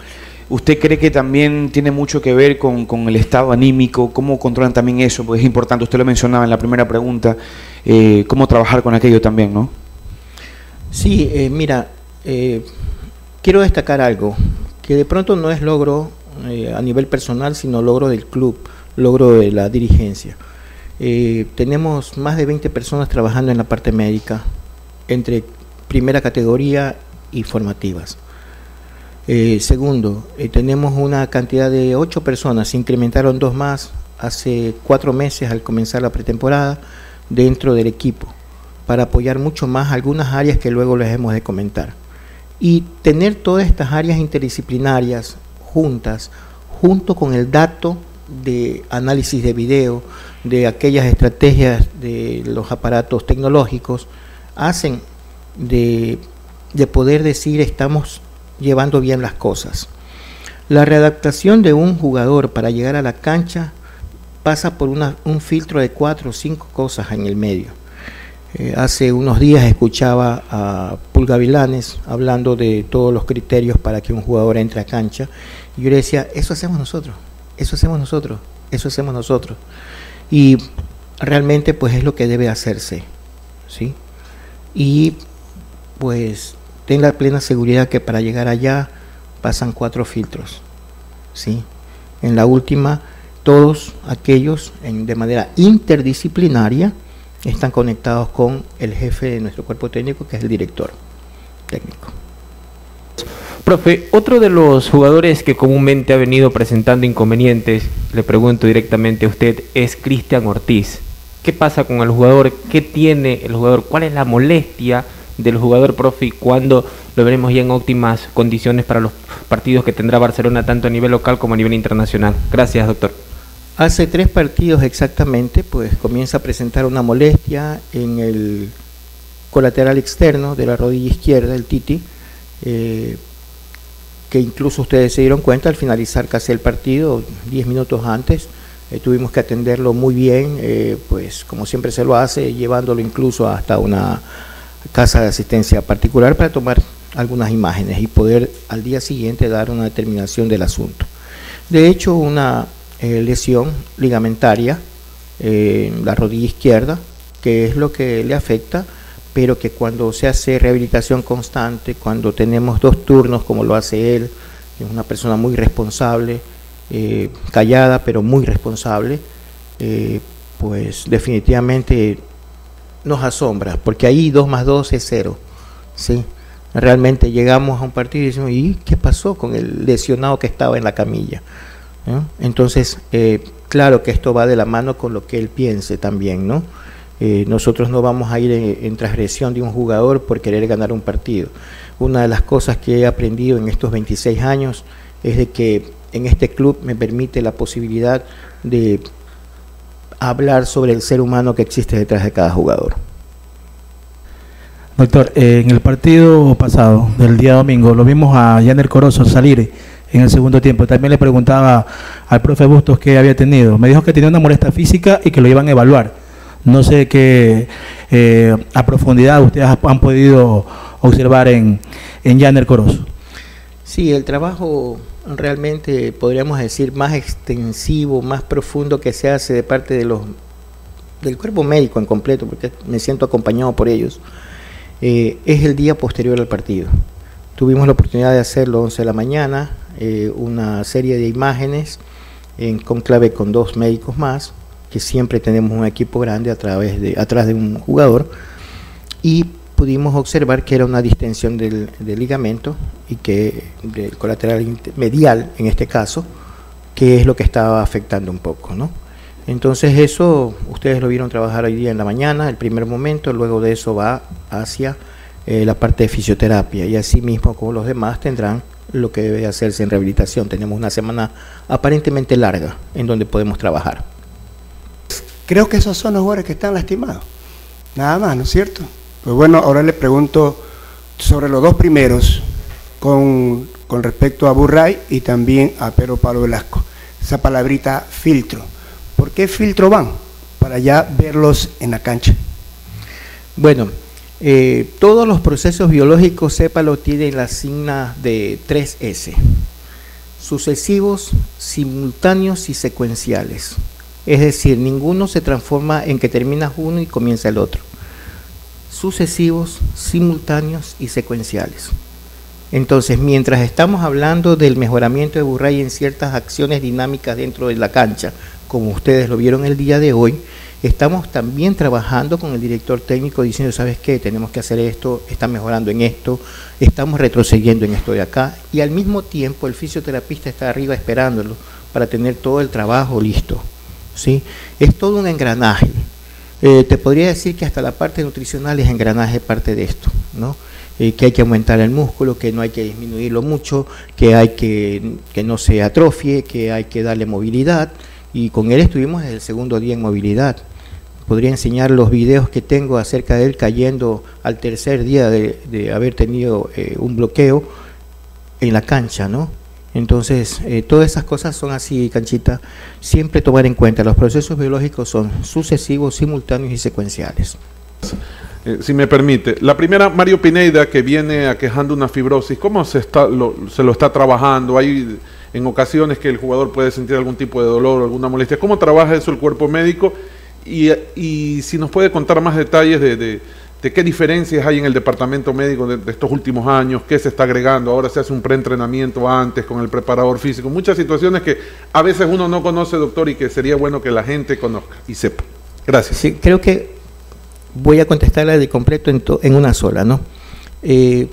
¿usted cree que también tiene mucho que ver con, el estado anímico? ¿Cómo controlan también eso? Porque es importante, usted lo mencionaba en la primera pregunta, eh, cómo trabajar con aquello también, ¿no? Sí, mira, quiero destacar algo, que de pronto no es logro eh, a nivel personal, sino logro del club, logro de la dirigencia. Eh, tenemos más de 20 personas trabajando en la parte médica, entre primera categoría y formativas. Eh, segundo, tenemos una cantidad de 8 personas, se incrementaron dos más hace cuatro meses al comenzar la pretemporada dentro del equipo, para apoyar mucho más algunas áreas que luego les hemos de comentar y tener todas estas áreas interdisciplinarias juntas, junto con el dato de análisis de video, de aquellas estrategias de los aparatos tecnológicos, hacen de, poder decir estamos llevando bien las cosas. La readaptación de un jugador para llegar a la cancha pasa por un filtro de cuatro o cinco cosas en el medio. Eh, hace unos días escuchaba a Pulga Vilanes hablando de todos los criterios para que un jugador entre a cancha y yo le decía, eso hacemos nosotros, eso hacemos nosotros, eso hacemos nosotros. Y realmente pues es lo que debe hacerse, ¿sí? Y pues ten la plena seguridad que para llegar allá pasan cuatro filtros, ¿sí? En la última, todos aquellos en, de manera interdisciplinaria, están conectados con el jefe de nuestro cuerpo técnico, que es el director técnico. Profe, otro de los jugadores que comúnmente ha venido presentando inconvenientes, le pregunto directamente a usted, es Cristian Ortiz. ¿Qué pasa con el jugador? ¿Qué tiene el jugador? ¿Cuál es la molestia del jugador, profe, cuando lo veremos ya en óptimas condiciones para los partidos que tendrá Barcelona, tanto a nivel local como a nivel internacional? Gracias, doctor. Hace tres partidos exactamente, pues comienza a presentar una molestia en el colateral externo de la rodilla izquierda, el Titi, eh, que incluso ustedes se dieron cuenta al finalizar casi el partido, diez minutos antes, eh, tuvimos que atenderlo muy bien, eh, pues como siempre se lo hace, llevándolo incluso hasta una casa de asistencia particular para tomar algunas imágenes y poder al día siguiente dar una determinación del asunto. De hecho, una eh, lesión ligamentaria en la rodilla izquierda, que es lo que le afecta, pero que cuando se hace rehabilitación constante, cuando tenemos dos turnos como lo hace él, es una persona muy responsable, eh, callada pero muy responsable, eh, pues definitivamente nos asombra, porque ahí 2 más 2 es 0. ¿sí? Realmente llegamos a un partido y decimos, ¿y qué pasó con el lesionado que estaba en la camilla? Entonces, eh, claro que esto va de la mano con lo que él piense también, ¿no? Eh, nosotros no vamos a ir en, transgresión de un jugador por querer ganar un partido. Una de las cosas que he aprendido en estos 26 años es de que en este club me permite la posibilidad de hablar sobre el ser humano que existe detrás de cada jugador. Doctor, eh, en el partido pasado del día domingo lo vimos a Janer Corozo salir en el segundo tiempo. También le preguntaba al profe Bustos qué había tenido. Me dijo que tenía una molestia física y que lo iban a evaluar. No sé qué eh, a profundidad ustedes han podido observar en, en Janer Corozo. Sí, el trabajo realmente podríamos decir más extensivo, más profundo que se hace de parte de los del cuerpo médico en completo, porque me siento acompañado por ellos, eh, es el día posterior al partido. Tuvimos la oportunidad de hacerlo 11 de la mañana, eh, una serie de imágenes en conclave con dos médicos más, que siempre tenemos un equipo grande a través de, atrás de un jugador, y pudimos observar que era una distensión del, del ligamento y que del colateral medial en este caso, que es lo que estaba afectando un poco, ¿no? Entonces eso ustedes lo vieron trabajar hoy día en la mañana, el primer momento, luego de eso va hacia eh, la parte de fisioterapia y así mismo como los demás tendrán lo que debe hacerse en rehabilitación. Tenemos una semana aparentemente larga en donde podemos trabajar. Creo que esos son los jugadores que están lastimados. Nada más, ¿no es cierto? Pues bueno, ahora le pregunto sobre los dos primeros con, con respecto a Burray y también a Pedro Pablo Velasco. Esa palabrita filtro. ¿Por qué filtro van? Para ya verlos en la cancha. Bueno, eh, todos los procesos biológicos, sépalo, tienen la signa de 3S. Sucesivos, simultáneos y secuenciales. Es decir, ninguno se transforma en que terminas uno y comienza el otro. Sucesivos, simultáneos y secuenciales. Entonces, mientras estamos hablando del mejoramiento de Burray en ciertas acciones dinámicas dentro de la cancha, como ustedes lo vieron el día de hoy, estamos también trabajando con el director técnico diciendo, ¿sabes qué? Tenemos que hacer esto, está mejorando en esto, estamos retrocediendo en esto de acá, y al mismo tiempo el fisioterapista está arriba esperándolo para tener todo el trabajo listo. ¿sí? Es todo un engranaje. Eh, te podría decir que hasta la parte nutricional es engranaje parte de esto, ¿no? Eh, que hay que aumentar el músculo, que no hay que disminuirlo mucho, que hay que que no se atrofie, que hay que darle movilidad, y con él estuvimos el segundo día en movilidad. Podría enseñar los videos que tengo acerca de él cayendo al tercer día de, haber tenido eh, un bloqueo en la cancha, ¿no? Entonces, eh, todas esas cosas son así, canchita. Siempre tomar en cuenta, los procesos biológicos son sucesivos, simultáneos y secuenciales. Eh, si me permite, la primera, Mario Pineida, que viene aquejando una fibrosis, ¿cómo se, está, se lo está trabajando? ¿Hay en ocasiones que el jugador puede sentir algún tipo de dolor o alguna molestia. ¿Cómo trabaja eso el cuerpo médico? Y, si nos puede contar más detalles de, de, qué diferencias hay en el departamento médico de, estos últimos años, qué se está agregando, ahora se hace un preentrenamiento antes con el preparador físico, muchas situaciones que a veces uno no conoce, doctor, y que sería bueno que la gente conozca y sepa. Gracias. Sí, creo que voy a contestarla de completo en, en una sola, ¿no? Eh,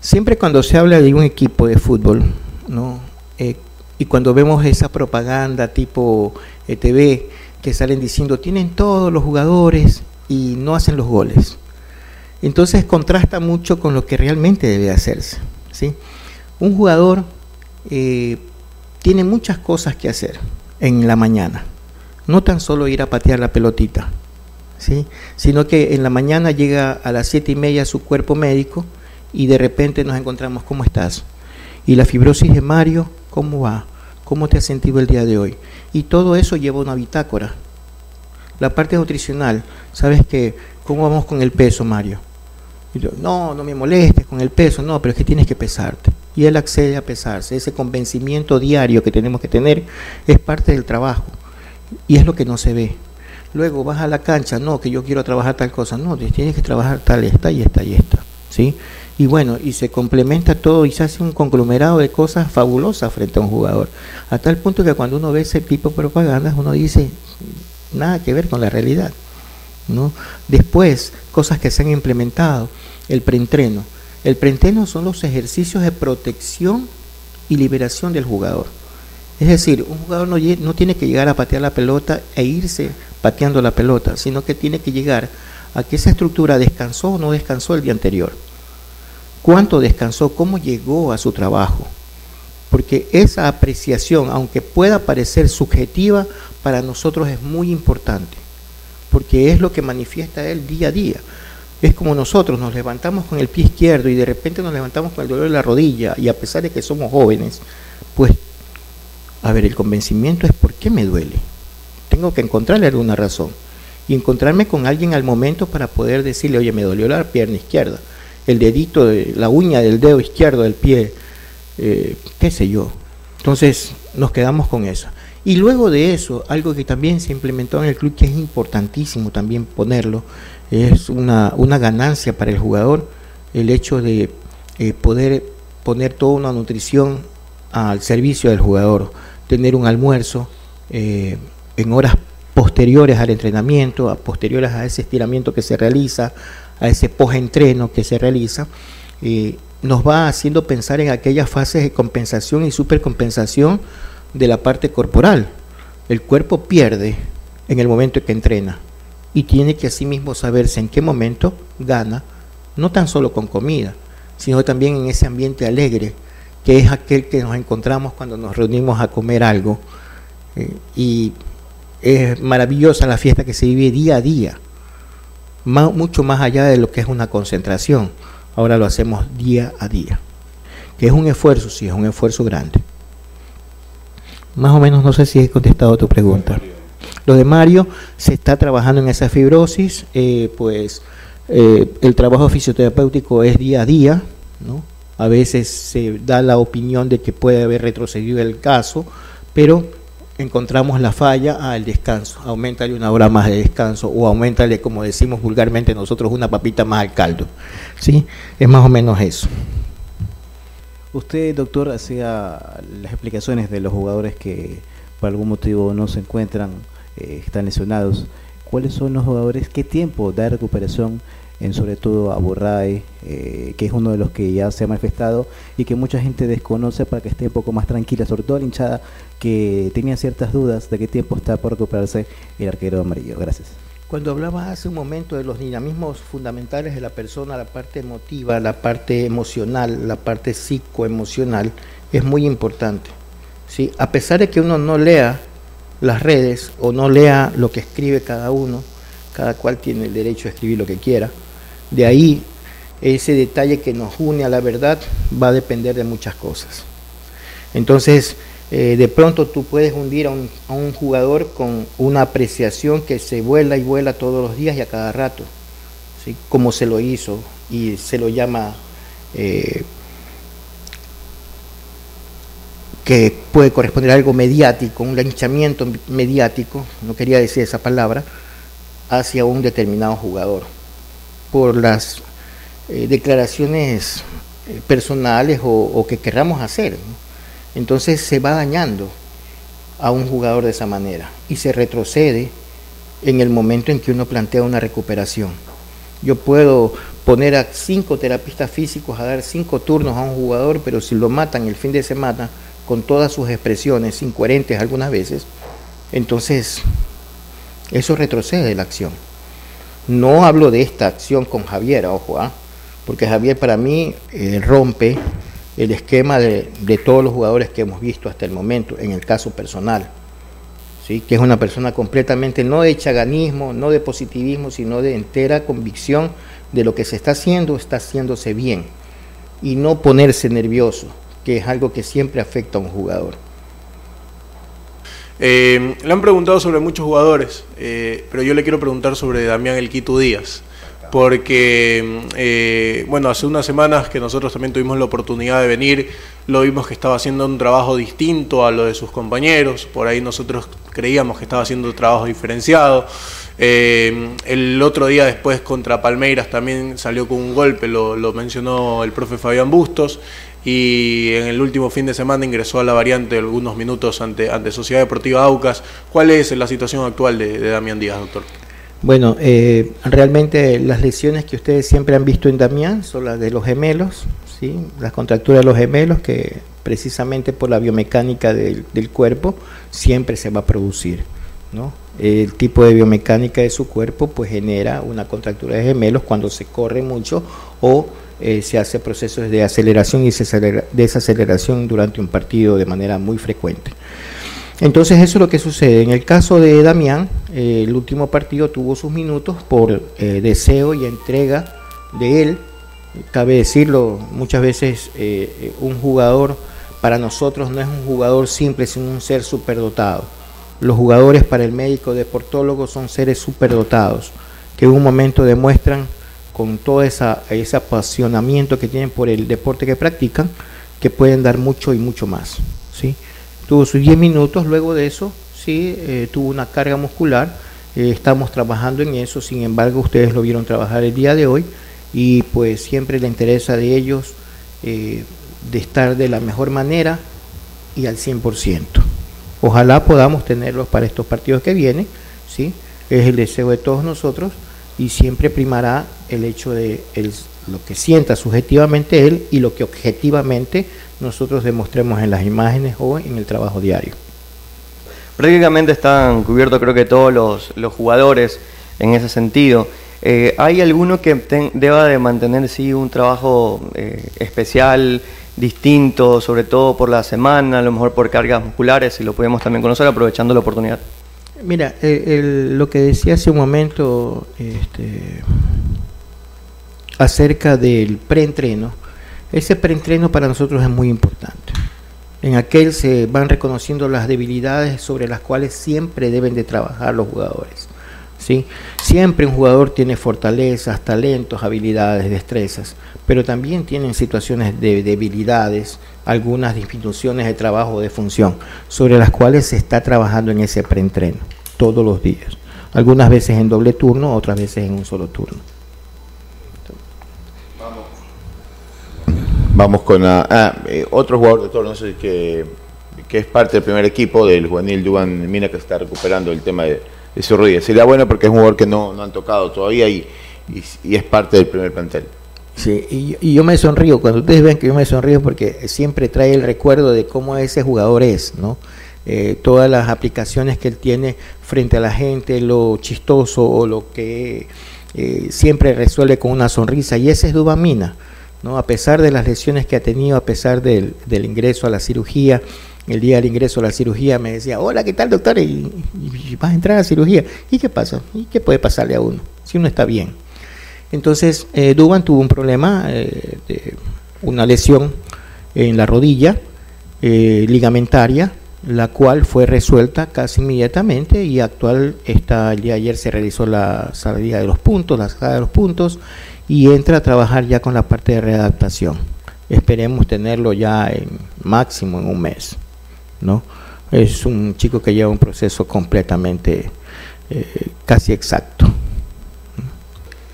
siempre cuando se habla de un equipo de fútbol, ¿no? Eh, y cuando vemos esa propaganda tipo eh, TV que salen diciendo tienen todos los jugadores y no hacen los goles. Entonces contrasta mucho con lo que realmente debe hacerse. ¿sí? Un jugador eh, tiene muchas cosas que hacer en la mañana. No tan solo ir a patear la pelotita, ¿sí? sino que en la mañana llega a las siete y media su cuerpo médico y de repente nos encontramos, ¿cómo estás? Y la fibrosis de Mario ¿Cómo va? ¿Cómo te has sentido el día de hoy? Y todo eso lleva una bitácora. La parte nutricional, ¿sabes qué? ¿Cómo vamos con el peso, Mario? no, no me molestes con el peso, no, pero es que tienes que pesarte. Y él accede a pesarse. Ese convencimiento diario que tenemos que tener es parte del trabajo. Y es lo que no se ve. Luego vas a la cancha, no, que yo quiero trabajar tal cosa, no, tienes que trabajar tal, esta y esta y esta. ¿sí? Y bueno, y se complementa todo y se hace un conglomerado de cosas fabulosas frente a un jugador. A tal punto que cuando uno ve ese tipo de propagandas, uno dice, nada que ver con la realidad. ¿no? Después, cosas que se han implementado, el preentreno. El preentreno son los ejercicios de protección y liberación del jugador. Es decir, un jugador no, no tiene que llegar a patear la pelota e irse pateando la pelota, sino que tiene que llegar a que esa estructura descansó o no descansó el día anterior cuánto descansó, cómo llegó a su trabajo. Porque esa apreciación, aunque pueda parecer subjetiva, para nosotros es muy importante. Porque es lo que manifiesta él día a día. Es como nosotros nos levantamos con el pie izquierdo y de repente nos levantamos con el dolor de la rodilla y a pesar de que somos jóvenes, pues, a ver, el convencimiento es por qué me duele. Tengo que encontrarle alguna razón y encontrarme con alguien al momento para poder decirle, oye, me dolió la pierna izquierda el dedito, de, la uña del dedo izquierdo del pie eh, qué sé yo. Entonces nos quedamos con eso. Y luego de eso, algo que también se implementó en el club, que es importantísimo también ponerlo, es una, una ganancia para el jugador, el hecho de eh, poder poner toda una nutrición al servicio del jugador, tener un almuerzo eh, en horas posteriores al entrenamiento, a posteriores a ese estiramiento que se realiza, a ese post-entreno que se realiza, eh, nos va haciendo pensar en aquellas fases de compensación y supercompensación de la parte corporal. El cuerpo pierde en el momento en que entrena y tiene que asimismo saberse en qué momento gana, no tan solo con comida, sino también en ese ambiente alegre, que es aquel que nos encontramos cuando nos reunimos a comer algo. Eh, y es maravillosa la fiesta que se vive día a día, mucho más allá de lo que es una concentración. Ahora lo hacemos día a día, que es un esfuerzo, sí, es un esfuerzo grande. Más o menos no sé si he contestado tu pregunta. Lo de Mario, se está trabajando en esa fibrosis, eh, pues eh, el trabajo fisioterapéutico es día a día, ¿no? A veces se da la opinión de que puede haber retrocedido el caso, pero encontramos la falla al descanso. Aumentale una hora más de descanso o aumentale, como decimos vulgarmente nosotros, una papita más al caldo. ¿Sí? Es más o menos eso. Usted, doctor, hacía las explicaciones de los jugadores que por algún motivo no se encuentran, eh, están lesionados. ¿Cuáles son los jugadores? ¿Qué tiempo da recuperación en sobre todo a Burray, eh, que es uno de los que ya se ha manifestado y que mucha gente desconoce para que esté un poco más tranquila, sobre todo la hinchada que tenía ciertas dudas de qué tiempo está por recuperarse el arquero amarillo. Gracias. Cuando hablabas hace un momento de los dinamismos fundamentales de la persona, la parte emotiva, la parte emocional, la parte psicoemocional, es muy importante. ¿sí? A pesar de que uno no lea las redes o no lea lo que escribe cada uno, cada cual tiene el derecho a escribir lo que quiera, de ahí ese detalle que nos une a la verdad va a depender de muchas cosas. Entonces, eh, de pronto tú puedes hundir a un, jugador con una apreciación que se vuela y vuela todos los días y a cada rato, ¿sí? como se lo hizo y se lo llama eh, que puede corresponder a algo mediático, un linchamiento mediático, no quería decir esa palabra, hacia un determinado jugador por las eh, declaraciones eh, personales o, que querramos hacer. Entonces se va dañando a un jugador de esa manera y se retrocede en el momento en que uno plantea una recuperación. Yo puedo poner a cinco terapistas físicos a dar cinco turnos a un jugador, pero si lo matan el fin de semana con todas sus expresiones incoherentes algunas veces, entonces eso retrocede la acción. No hablo de esta acción con Javier, ojo, ¿ah? porque Javier para mí eh, rompe el esquema de, todos los jugadores que hemos visto hasta el momento, en el caso personal. ¿sí? que es una persona completamente no de chaganismo, no de positivismo, sino de entera convicción de lo que se está haciendo, está haciéndose bien. Y no ponerse nervioso, que es algo que siempre afecta a un jugador. Eh, le han preguntado sobre muchos jugadores, eh, pero yo le quiero preguntar sobre Damián El Quito Díaz, porque, eh, bueno, hace unas semanas que nosotros también tuvimos la oportunidad de venir, lo vimos que estaba haciendo un trabajo distinto a lo de sus compañeros, por ahí nosotros creíamos que estaba haciendo trabajo diferenciado. el otro día después contra Palmeiras también salió con un golpe, lo, lo mencionó el profe Fabián Bustos y en el último fin de semana ingresó a la variante algunos minutos ante, ante Sociedad Deportiva Aucas. ¿Cuál es la situación actual de, Damián Díaz, doctor? Bueno, eh, realmente las lesiones que ustedes siempre han visto en Damián son las de los gemelos, ¿sí? las contracturas de los gemelos que precisamente por la biomecánica del, del cuerpo siempre se va a producir. ¿no? El tipo de biomecánica de su cuerpo pues genera una contractura de gemelos cuando se corre mucho o eh, se hace procesos de aceleración y desaceleración durante un partido de manera muy frecuente. Entonces eso es lo que sucede. En el caso de Damián, eh, el último partido tuvo sus minutos por eh, deseo y entrega de él. Cabe decirlo, muchas veces un jugador para nosotros no es un jugador simple, sino un ser superdotado. Los jugadores para el médico deportólogo son seres superdotados, que en un momento demuestran con todo esa, ese apasionamiento que tienen por el deporte que practican, que pueden dar mucho y mucho más. ¿sí? Tuvo sus 10 minutos, luego de eso sí eh, tuvo una carga muscular, eh, estamos trabajando en eso, sin embargo ustedes lo vieron trabajar el día de hoy y pues siempre le interesa de ellos eh, de estar de la mejor manera y al 100%. Ojalá podamos tenerlos para estos partidos que vienen, ¿sí? es el deseo de todos nosotros y siempre primará el hecho de lo que sienta subjetivamente él y lo que objetivamente nosotros demostremos en las imágenes o en el trabajo diario. Prácticamente están cubiertos creo que todos los, los jugadores en ese sentido. Eh, ¿Hay alguno que deba de mantener sí un trabajo eh, especial, distinto, sobre todo por la semana, a lo mejor por cargas musculares, si lo podemos también conocer aprovechando la oportunidad? Mira, lo que decía hace un momento este, acerca del preentreno, ese preentreno para nosotros es muy importante. En aquel se van reconociendo las debilidades sobre las cuales siempre deben de trabajar los jugadores. ¿sí? Siempre un jugador tiene fortalezas, talentos, habilidades, destrezas, pero también tienen situaciones de debilidades, algunas disminuciones de trabajo de función, sobre las cuales se está trabajando en ese preentreno todos los días. Algunas veces en doble turno, otras veces en un solo turno. Vamos con ah, eh, otro jugador, doctor, no que, que es parte del primer equipo del juvenil Duan Mina que está recuperando el tema de, su rodilla. Sería bueno porque es un jugador que no, no han tocado todavía y, y, es parte del primer plantel. Sí, y, yo me sonrío, cuando ustedes ven que yo me sonrío porque siempre trae el recuerdo de cómo ese jugador es, ¿no? Eh, todas las aplicaciones que él tiene frente a la gente, lo chistoso o lo que eh, siempre resuelve con una sonrisa, y ese es Dubamina. ¿no? A pesar de las lesiones que ha tenido, a pesar del, ingreso a la cirugía, el día del ingreso a la cirugía me decía, hola, ¿qué tal doctor? Y, vas a entrar a la cirugía. ¿Y qué pasa? ¿Y qué puede pasarle a uno si uno está bien? Entonces, eh, Duban tuvo un problema, eh, de una lesión en la rodilla eh, ligamentaria, la cual fue resuelta casi inmediatamente y actual está de ayer se realizó la salida de los puntos, la sacada de los puntos y entra a trabajar ya con la parte de readaptación. Esperemos tenerlo ya en máximo en un mes, ¿no? Es un chico que lleva un proceso completamente eh, casi exacto.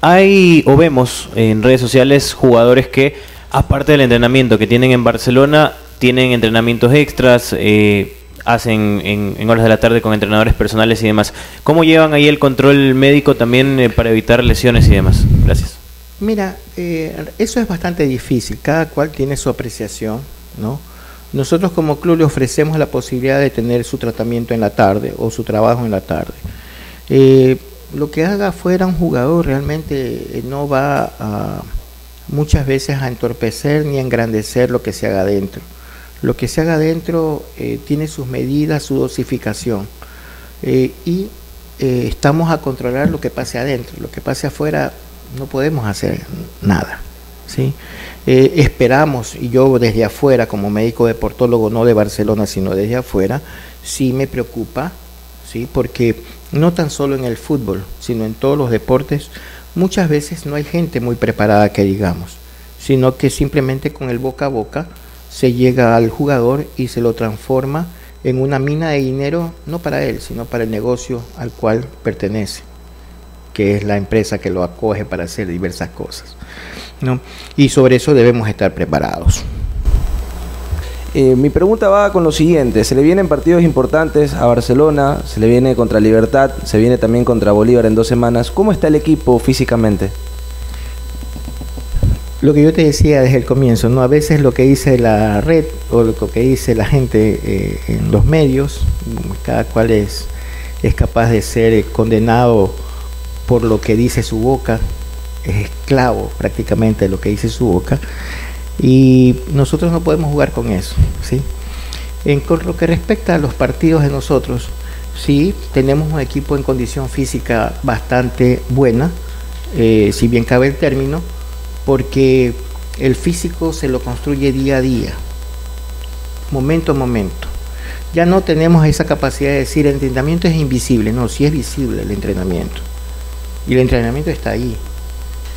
Hay o vemos en redes sociales jugadores que, aparte del entrenamiento que tienen en Barcelona, tienen entrenamientos extras, eh, hacen en, horas de la tarde con entrenadores personales y demás. ¿Cómo llevan ahí el control médico también eh, para evitar lesiones y demás? Gracias. Mira, eh, eso es bastante difícil, cada cual tiene su apreciación, ¿no? Nosotros como club le ofrecemos la posibilidad de tener su tratamiento en la tarde o su trabajo en la tarde. Eh, lo que haga fuera un jugador realmente eh, no va a, muchas veces a entorpecer ni a engrandecer lo que se haga adentro. Lo que se haga adentro tiene sus medidas, su dosificación y estamos a controlar lo que pase adentro. Lo que pase afuera no podemos hacer nada. ¿sí? Eh, esperamos, y yo desde afuera, como médico deportólogo, no de Barcelona, sino desde afuera, sí me preocupa, ¿sí? porque no tan solo en el fútbol, sino en todos los deportes, muchas veces no hay gente muy preparada que digamos, sino que simplemente con el boca a boca se llega al jugador y se lo transforma en una mina de dinero, no para él, sino para el negocio al cual pertenece que es la empresa que lo acoge para hacer diversas cosas. ¿no? Y sobre eso debemos estar preparados. Eh, mi pregunta va con lo siguiente, se le vienen partidos importantes a Barcelona, se le viene contra Libertad, se viene también contra Bolívar en dos semanas. ¿Cómo está el equipo físicamente? Lo que yo te decía desde el comienzo, ¿no? a veces lo que dice la red o lo que dice la gente eh, en los medios, cada cual es, es capaz de ser condenado por lo que dice su boca, es esclavo prácticamente de lo que dice su boca, y nosotros no podemos jugar con eso. ¿sí? En lo que respecta a los partidos de nosotros, sí, tenemos un equipo en condición física bastante buena, eh, si bien cabe el término, porque el físico se lo construye día a día, momento a momento. Ya no tenemos esa capacidad de decir el entrenamiento es invisible, no, sí es visible el entrenamiento. Y el entrenamiento está ahí.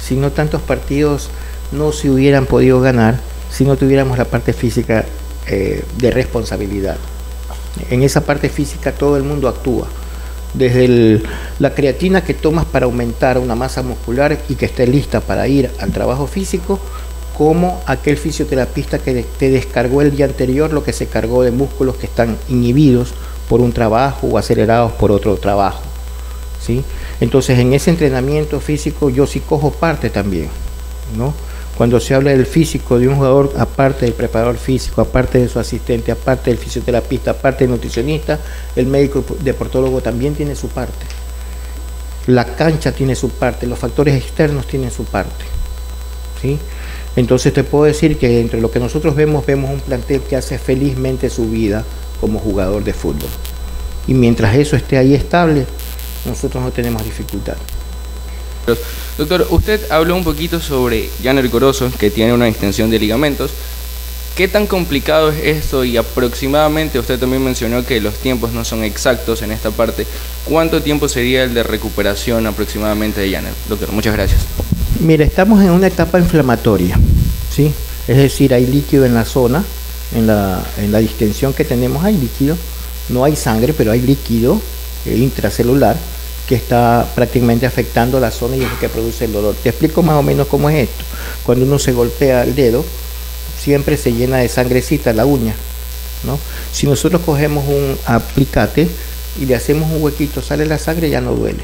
Si no tantos partidos no se hubieran podido ganar si no tuviéramos la parte física eh, de responsabilidad. En esa parte física todo el mundo actúa. Desde la creatina que tomas para aumentar una masa muscular y que esté lista para ir al trabajo físico, como aquel fisioterapista que te descargó el día anterior lo que se cargó de músculos que están inhibidos por un trabajo o acelerados por otro trabajo. ¿sí? Entonces en ese entrenamiento físico yo sí cojo parte también. ¿no? Cuando se habla del físico de un jugador, aparte del preparador físico, aparte de su asistente, aparte del fisioterapista, aparte del nutricionista, el médico deportólogo también tiene su parte. La cancha tiene su parte, los factores externos tienen su parte. ¿sí? Entonces te puedo decir que entre lo que nosotros vemos, vemos un plantel que hace felizmente su vida como jugador de fútbol. Y mientras eso esté ahí estable, nosotros no tenemos dificultad. Doctor, usted habló un poquito sobre Janer Corozo, que tiene una extensión de ligamentos. ¿Qué tan complicado es esto? Y aproximadamente, usted también mencionó que los tiempos no son exactos en esta parte. ¿Cuánto tiempo sería el de recuperación aproximadamente de Janer? Doctor, muchas gracias. Mira, estamos en una etapa inflamatoria, ¿sí? Es decir, hay líquido en la zona, en la, en la distensión que tenemos hay líquido, no hay sangre, pero hay líquido eh, intracelular que está prácticamente afectando la zona y es el que produce el dolor. Te explico más o menos cómo es esto. Cuando uno se golpea el dedo, siempre se llena de sangrecita la uña, ¿no? Si nosotros cogemos un aplicate y le hacemos un huequito, sale la sangre, ya no duele.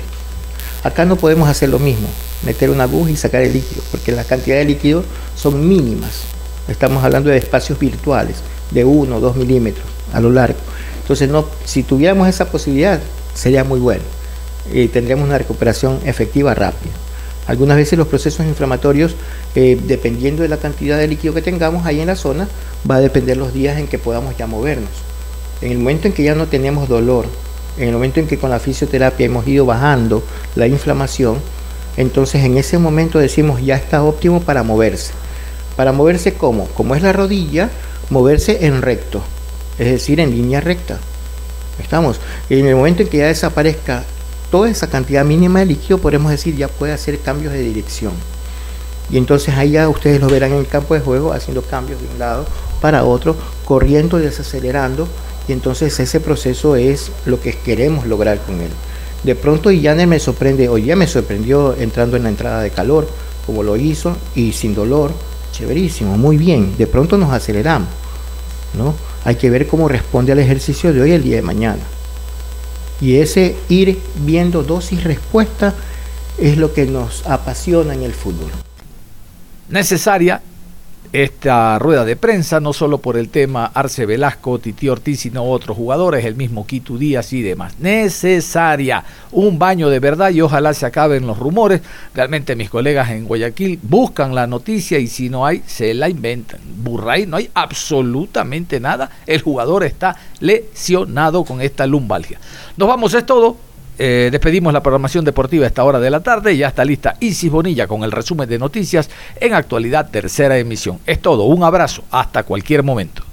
Acá no podemos hacer lo mismo, meter una aguja y sacar el líquido, porque las cantidades de líquido son mínimas. Estamos hablando de espacios virtuales, de 1 o 2 milímetros a lo largo. Entonces, no, si tuviéramos esa posibilidad, sería muy bueno. Y tendríamos una recuperación efectiva rápida. Algunas veces los procesos inflamatorios, eh, dependiendo de la cantidad de líquido que tengamos ahí en la zona, va a depender los días en que podamos ya movernos. En el momento en que ya no tenemos dolor, en el momento en que con la fisioterapia hemos ido bajando la inflamación, entonces en ese momento decimos ya está óptimo para moverse. Para moverse como, como es la rodilla, moverse en recto, es decir, en línea recta. Estamos. En el momento en que ya desaparezca toda esa cantidad mínima de líquido, podemos decir ya puede hacer cambios de dirección. Y entonces ahí ya ustedes lo verán en el campo de juego haciendo cambios de un lado para otro, corriendo y desacelerando. Y entonces ese proceso es lo que queremos lograr con él. De pronto Illaner me sorprende, hoy ya me sorprendió entrando en la entrada de calor, como lo hizo, y sin dolor, chéverísimo, muy bien. De pronto nos aceleramos, ¿no? Hay que ver cómo responde al ejercicio de hoy el día de mañana. Y ese ir viendo dosis-respuesta es lo que nos apasiona en el fútbol. necesaria esta rueda de prensa, no solo por el tema Arce Velasco, Titi Ortiz, sino otros jugadores, el mismo Quito Díaz y demás. Necesaria, un baño de verdad y ojalá se acaben los rumores. Realmente mis colegas en Guayaquil buscan la noticia y si no hay, se la inventan. Burray, no hay absolutamente nada. El jugador está lesionado con esta lumbalgia. Nos vamos, es todo. Eh, despedimos la programación deportiva a esta hora de la tarde. Ya está lista Isis Bonilla con el resumen de noticias en actualidad tercera emisión. Es todo, un abrazo, hasta cualquier momento.